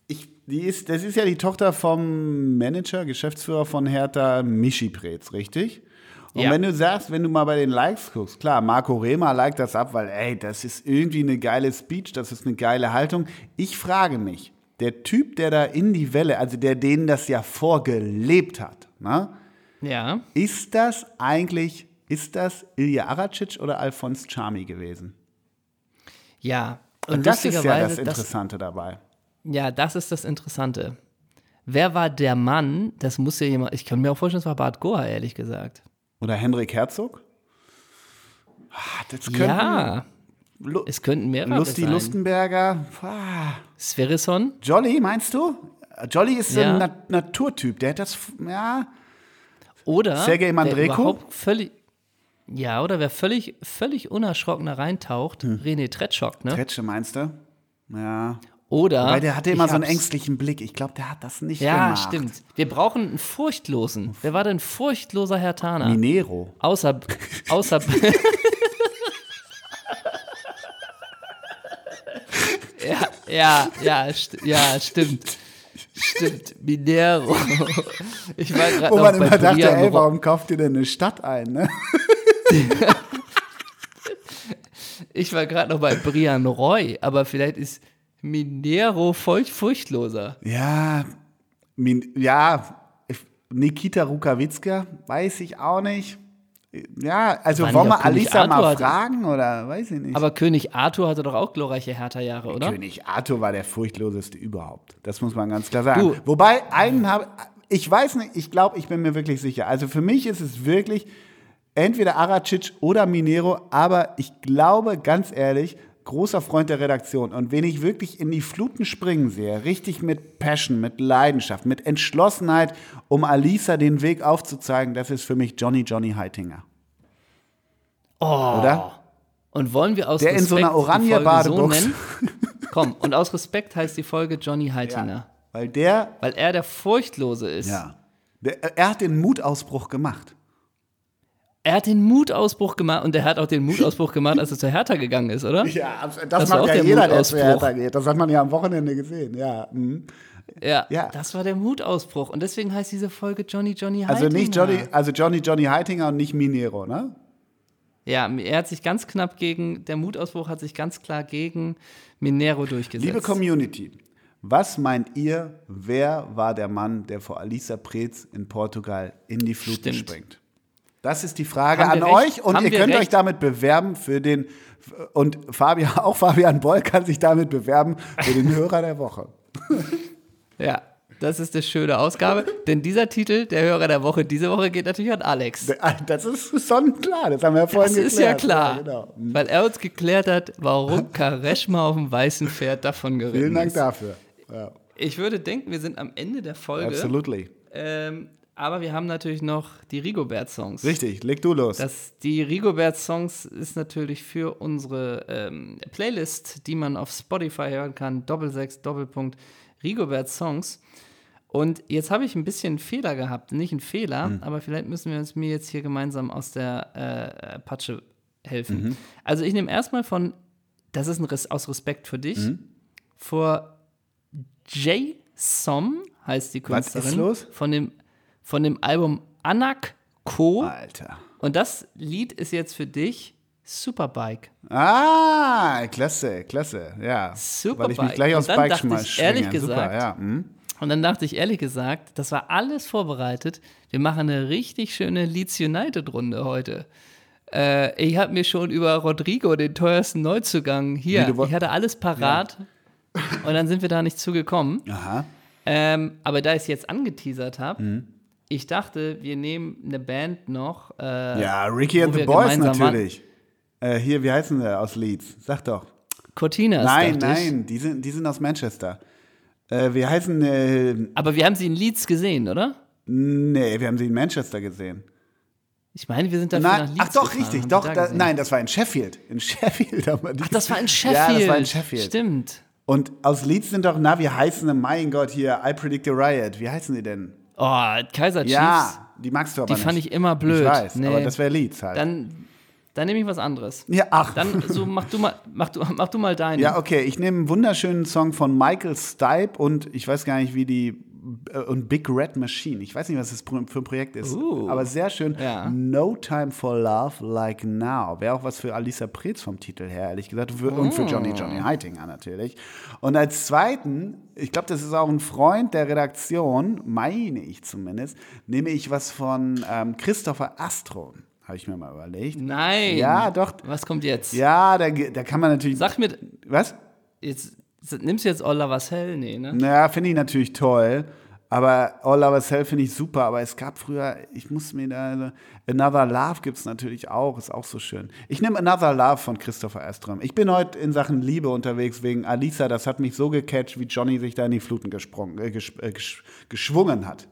Ich, die ist, das ist ja die Tochter vom Manager, Geschäftsführer von Hertha, Michi Preetz, richtig? Und Ja. wenn du sagst, wenn du mal bei den Likes guckst, klar, Marco Rehmer liked das ab, weil, ey, das ist irgendwie eine geile Speech, das ist eine geile Haltung. Ich frage mich, der Typ, der da in die Welle, also der denen das ja vorgelebt hat, ne? Ja. ist das eigentlich, ist das Ilya Aracic oder Alphonse Charmi gewesen? Ja. Und das ist ja das Interessante dabei. Ja, das ist das Interessante. Wer war der Mann? Das muss ja jemand. Ich kann mir auch vorstellen, es war Bart Goa, ehrlich gesagt. Oder Henrik Herzog? Ah, Das könnten Ja, Lu es könnten mehrere Lusti sein. Lustenberger. Ah. Sverison? Jolly, meinst du? Jolly ist Ja. ein Nat Naturtyp. Der hat das, ja. Oder Sergej wer Mandreko? völlig ja, oder wer völlig, völlig unerschrocken da reintaucht, Hm. René Tretschok, ne? Tretsche, meinst du? Ja. Oder. Weil der hatte immer so einen ängstlichen Blick. Ich glaube, der hat das nicht Ja, gemacht. stimmt. Wir brauchen einen furchtlosen. Wer war denn furchtloser Herr Tana? Minero. Außer, außer, *laughs* ja, ja, ja, st ja, stimmt. Stimmt, Minero. Ich war gerade Wo noch man bei immer dachte, Brian ey, warum kauft ihr denn eine Stadt ein, ne? *laughs* Ich war gerade noch bei Brian Roy, aber vielleicht ist Minero furcht furchtloser. Ja, Min ja, Nikita Rukawitzka, weiß ich auch nicht. Ja, also War wollen wir Alisa mal Arthur hatte- fragen oder weiß ich nicht. Aber König Arthur hatte doch auch glorreiche Hertha-Jahre, oder? König Arthur war der furchtloseste überhaupt. Das muss man ganz klar sagen. Du- Wobei, einen habe ich weiß nicht, ich glaube, ich bin mir wirklich sicher. Also für mich ist es wirklich entweder Aracic oder Minero, aber ich glaube, ganz ehrlich, großer Freund der Redaktion. Und wen ich wirklich in die Fluten springen sehe, richtig mit Passion, mit Leidenschaft, mit Entschlossenheit, um Alisa den Weg aufzuzeigen, das ist für mich Johnny Johnny Heitinger. Oh. Oder? Und wollen wir aus Der in Respekt so einer Folge Oranje-Badebox. so? Komm, und aus Respekt heißt die Folge Johnny Heitinger. Weil der, Weil er der Furchtlose ist. ja, der, er hat den Mutausbruch gemacht. Er hat den Mutausbruch gemacht und er hat auch den Mutausbruch gemacht, als er zur Hertha gegangen ist, oder? Ja, das, Das macht auch ja der jeder, der zu Mutausbruch. Hertha geht. Das hat man ja am Wochenende gesehen, ja. mhm. Ja, Ja. das war der Mutausbruch. Und deswegen heißt diese Folge Johnny Johnny Heitinger. Also nicht Johnny, also Johnny Johnny Heitinger und nicht Minero, ne? Ja, er hat sich ganz knapp gegen, der Mutausbruch hat sich ganz klar gegen Minero durchgesetzt. Liebe Community, was meint ihr, wer war der Mann, der vor Alisa Preetz in Portugal in die Fluten Stimmt. springt? Das ist die Frage Haben an euch und Haben ihr könnt euch recht? damit bewerben für den und Fabian, *laughs* auch Fabian Boll kann sich damit bewerben für den Hörer der Woche. *laughs* Ja, das ist eine schöne Ausgabe. denn dieser Titel, der Hörer der Woche, diese Woche geht natürlich an Alex. Das ist sonnenklar, das haben wir ja vorhin Das ist ja geklärt. klar, Ja, genau. weil er uns geklärt hat, warum *laughs* Kareshma auf dem weißen Pferd davon geritten Vielen Dank ist. dafür. Ja, Ich würde denken, wir sind am Ende der Folge. absolutely. Ähm, aber wir haben natürlich noch die Rigobert-Songs. Richtig, leg du los. Das, die Rigobert-Songs ist natürlich für unsere ähm, Playlist, die man auf Spotify hören kann, Doppelsechs, Doppelpunkt, Rigobert-Songs. Und jetzt habe ich ein bisschen einen Fehler gehabt. Nicht einen Fehler, Hm. aber vielleicht müssen wir uns mir jetzt hier gemeinsam aus der äh, Patsche helfen. Mhm. Also ich nehme erstmal von, das ist ein Res aus Respekt für dich, Mhm. vor Jay Som heißt die Was ist Künstlerin. los? Von dem, von dem Album Anak Ko. Alter. Und das Lied ist jetzt für dich Superbike. Ah, klasse, klasse, ja. Super Weil ich mich gleich aufs Bike dachte schmeiß. ich, ehrlich schwinge. Super, gesagt, ja. hm. Und dann dachte ich ehrlich gesagt, das war alles vorbereitet. Wir machen eine richtig schöne Leeds United-Runde heute. Äh, ich habe mir schon über Rodrigo, den teuersten Neuzugang, hier, woll- ich hatte alles parat. Und dann sind wir da nicht zugekommen. Aha. Ähm, aber da ich es jetzt angeteasert habe, Mhm. Ich dachte, wir nehmen eine Band noch. Äh, Ja, Ricky and the wir Boys natürlich. Äh, hier, wie heißen sie aus Leeds? Sag doch. Cortinas. nein, dachte ich. nein, die sind, die sind aus Manchester. Äh, wir heißen, äh, Aber wir haben sie in Leeds gesehen, oder? nee, wir haben sie in Manchester gesehen. Ich meine, wir sind dafür nach Nein, Leeds ach doch, gefahren, richtig, doch, da da, nein, das war in Sheffield. In *laughs* Sheffield haben wir die. Ach, das war in Sheffield. *laughs* Ja, das war in Sheffield. Stimmt. Und aus Leeds sind doch, na, wie heißen? Mein Gott, hier, I Predict a Riot. Wie heißen die denn? Oh, Kaiser Chiefs. Ja, die magst du aber Die nicht. fand ich immer blöd. Ich weiß, Nee. aber das wäre Leeds halt. Dann, dann nehme ich was anderes. ja, ach. Dann so mach du mal, mach du, mach du mal deinen. Ja, okay, ich nehme einen wunderschönen Song von Michael Stipe und ich weiß gar nicht, wie die und Big Red Machine. Ich weiß nicht, was das für ein Projekt ist, Uh. aber sehr schön. Ja. No Time for Love Like Now. Wäre auch was für Alisa Preetz vom Titel her, ehrlich gesagt. Für, Und für Johnny Johnny Heitinger natürlich. Und als zweiten, ich glaube, das ist auch ein Freund der Redaktion, meine ich zumindest, nehme ich was von ähm, Christopher Astron. Habe ich mir mal überlegt. Nein. Ja, doch. Was kommt jetzt? Ja, da, da kann man natürlich. Sag mir, was? jetzt, nimmst du jetzt Olla Vassell? Nee, ne? Naja, finde ich natürlich toll. Aber All Lovers Hell finde ich super. Aber es gab früher, ich muss mir da. Another Love gibt es natürlich auch, ist auch so schön. Ich nehme Another Love von Christopher Astrom. Ich bin heute in Sachen Liebe unterwegs wegen Alisa. Das hat mich so gecatcht, wie Johnny sich da in die Fluten gesprungen, äh, gesch, äh, gesch, geschwungen hat.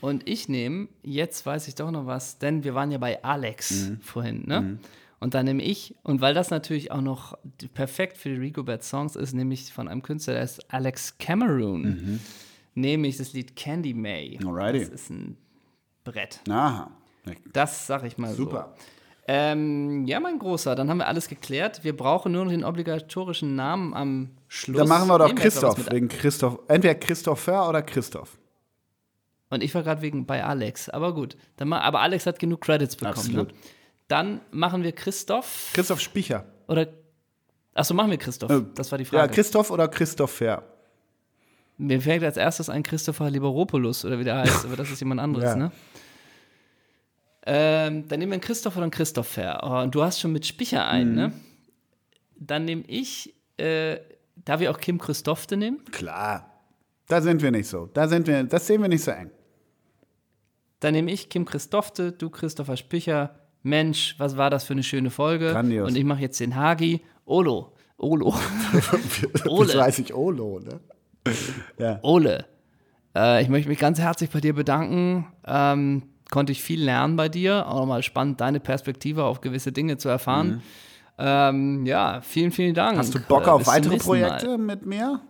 Und ich nehme, jetzt weiß ich doch noch was, denn wir waren ja bei Alex Mhm. vorhin, ne? Und dann nehme ich, und weil das natürlich auch noch perfekt für die Rigobert Songs ist, nämlich von einem Künstler, der ist Alex Cameron, nehme ich das Lied Candy May. Mhm. Alrighty. Das ist ein Brett. Aha. Das sag ich mal Super. so. Ähm, ja, mein Großer, dann haben wir alles geklärt. Wir brauchen nur noch den obligatorischen Namen am Schluss. Dann machen wir doch Nehmen Christoph. Wegen Christoph. Entweder Christopher oder Christoph. Und ich war gerade wegen bei Alex, aber gut. Dann ma aber Alex hat genug Credits bekommen. Absolut. Ne? Dann machen wir Christoph Christoph Spicher. oder Achso, machen wir Christoph. Äh, das war die Ja, Frage. Christoph oder Christopher. Mir fällt als erstes ein Christopher Liberopoulos oder wie der heißt, aber das ist jemand anderes, *laughs* Ja. ne? Ähm, dann nehmen wir einen Christoph oder einen Christopher. Oh, und du hast schon mit Spicher einen, Mhm. ne? Dann nehme ich, äh, darf ich auch Kim Christofte nehmen? Klar. Da sind wir nicht so. Da sind wir, das sehen wir nicht so eng. Dann nehme ich Kim Christofte, du Christopher Spicher. Mensch, was war das für eine schöne Folge? Grandios. Und ich mache jetzt den Hagi Olo. Olo. *laughs* Das Ole. weiß ich, Olo, ne? Ole. Äh, ich möchte mich ganz herzlich bei dir bedanken. Ähm, konnte ich viel lernen bei dir. Auch nochmal spannend, deine Perspektive auf gewisse Dinge zu erfahren. Ähm, ja, vielen, vielen Dank. Mhm. Hast du Bock Äh, auf zum weitere nächsten Mal. Projekte mit mir?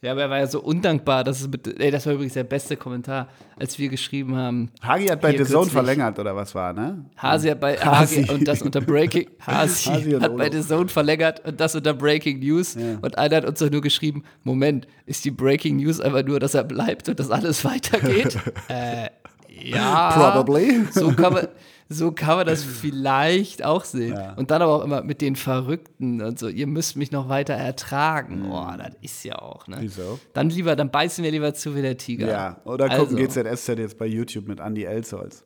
Ja, aber er war ja so undankbar, dass es mit, ey, das war übrigens der beste Kommentar, als wir geschrieben haben. Hagi hat bei The Zone verlängert oder was war, ne? Hasi hat bei Hasi. Hasi und das unter Breaking *laughs* Hasi, Hasi hat bei. The Zone verlängert und das unter Breaking News und einer hat uns doch nur geschrieben, Moment, ist die Breaking News einfach nur, dass er bleibt und dass alles *laughs* weitergeht? *laughs* äh, ja. Probably. So kann man, so kann man das vielleicht auch sehen. Und dann aber auch immer mit den Verrückten und so, ihr müsst mich noch weiter ertragen. Oh, das ist ja auch, ne? Mhm. Wieso? Dann lieber, dann beißen wir lieber zu wie der Tiger. Ja, oder gucken Also. GZSZ jetzt bei YouTube mit Andy Elsholz.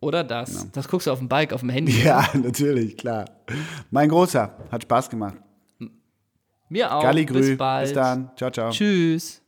Oder das. Das guckst du auf dem Bike, auf dem Handy. Ja, *laughs* natürlich, klar. Mein Großer, hat Spaß gemacht. Mir auch. Galli Grü, Bis bald. bis dann. Ciao, ciao. Tschüss.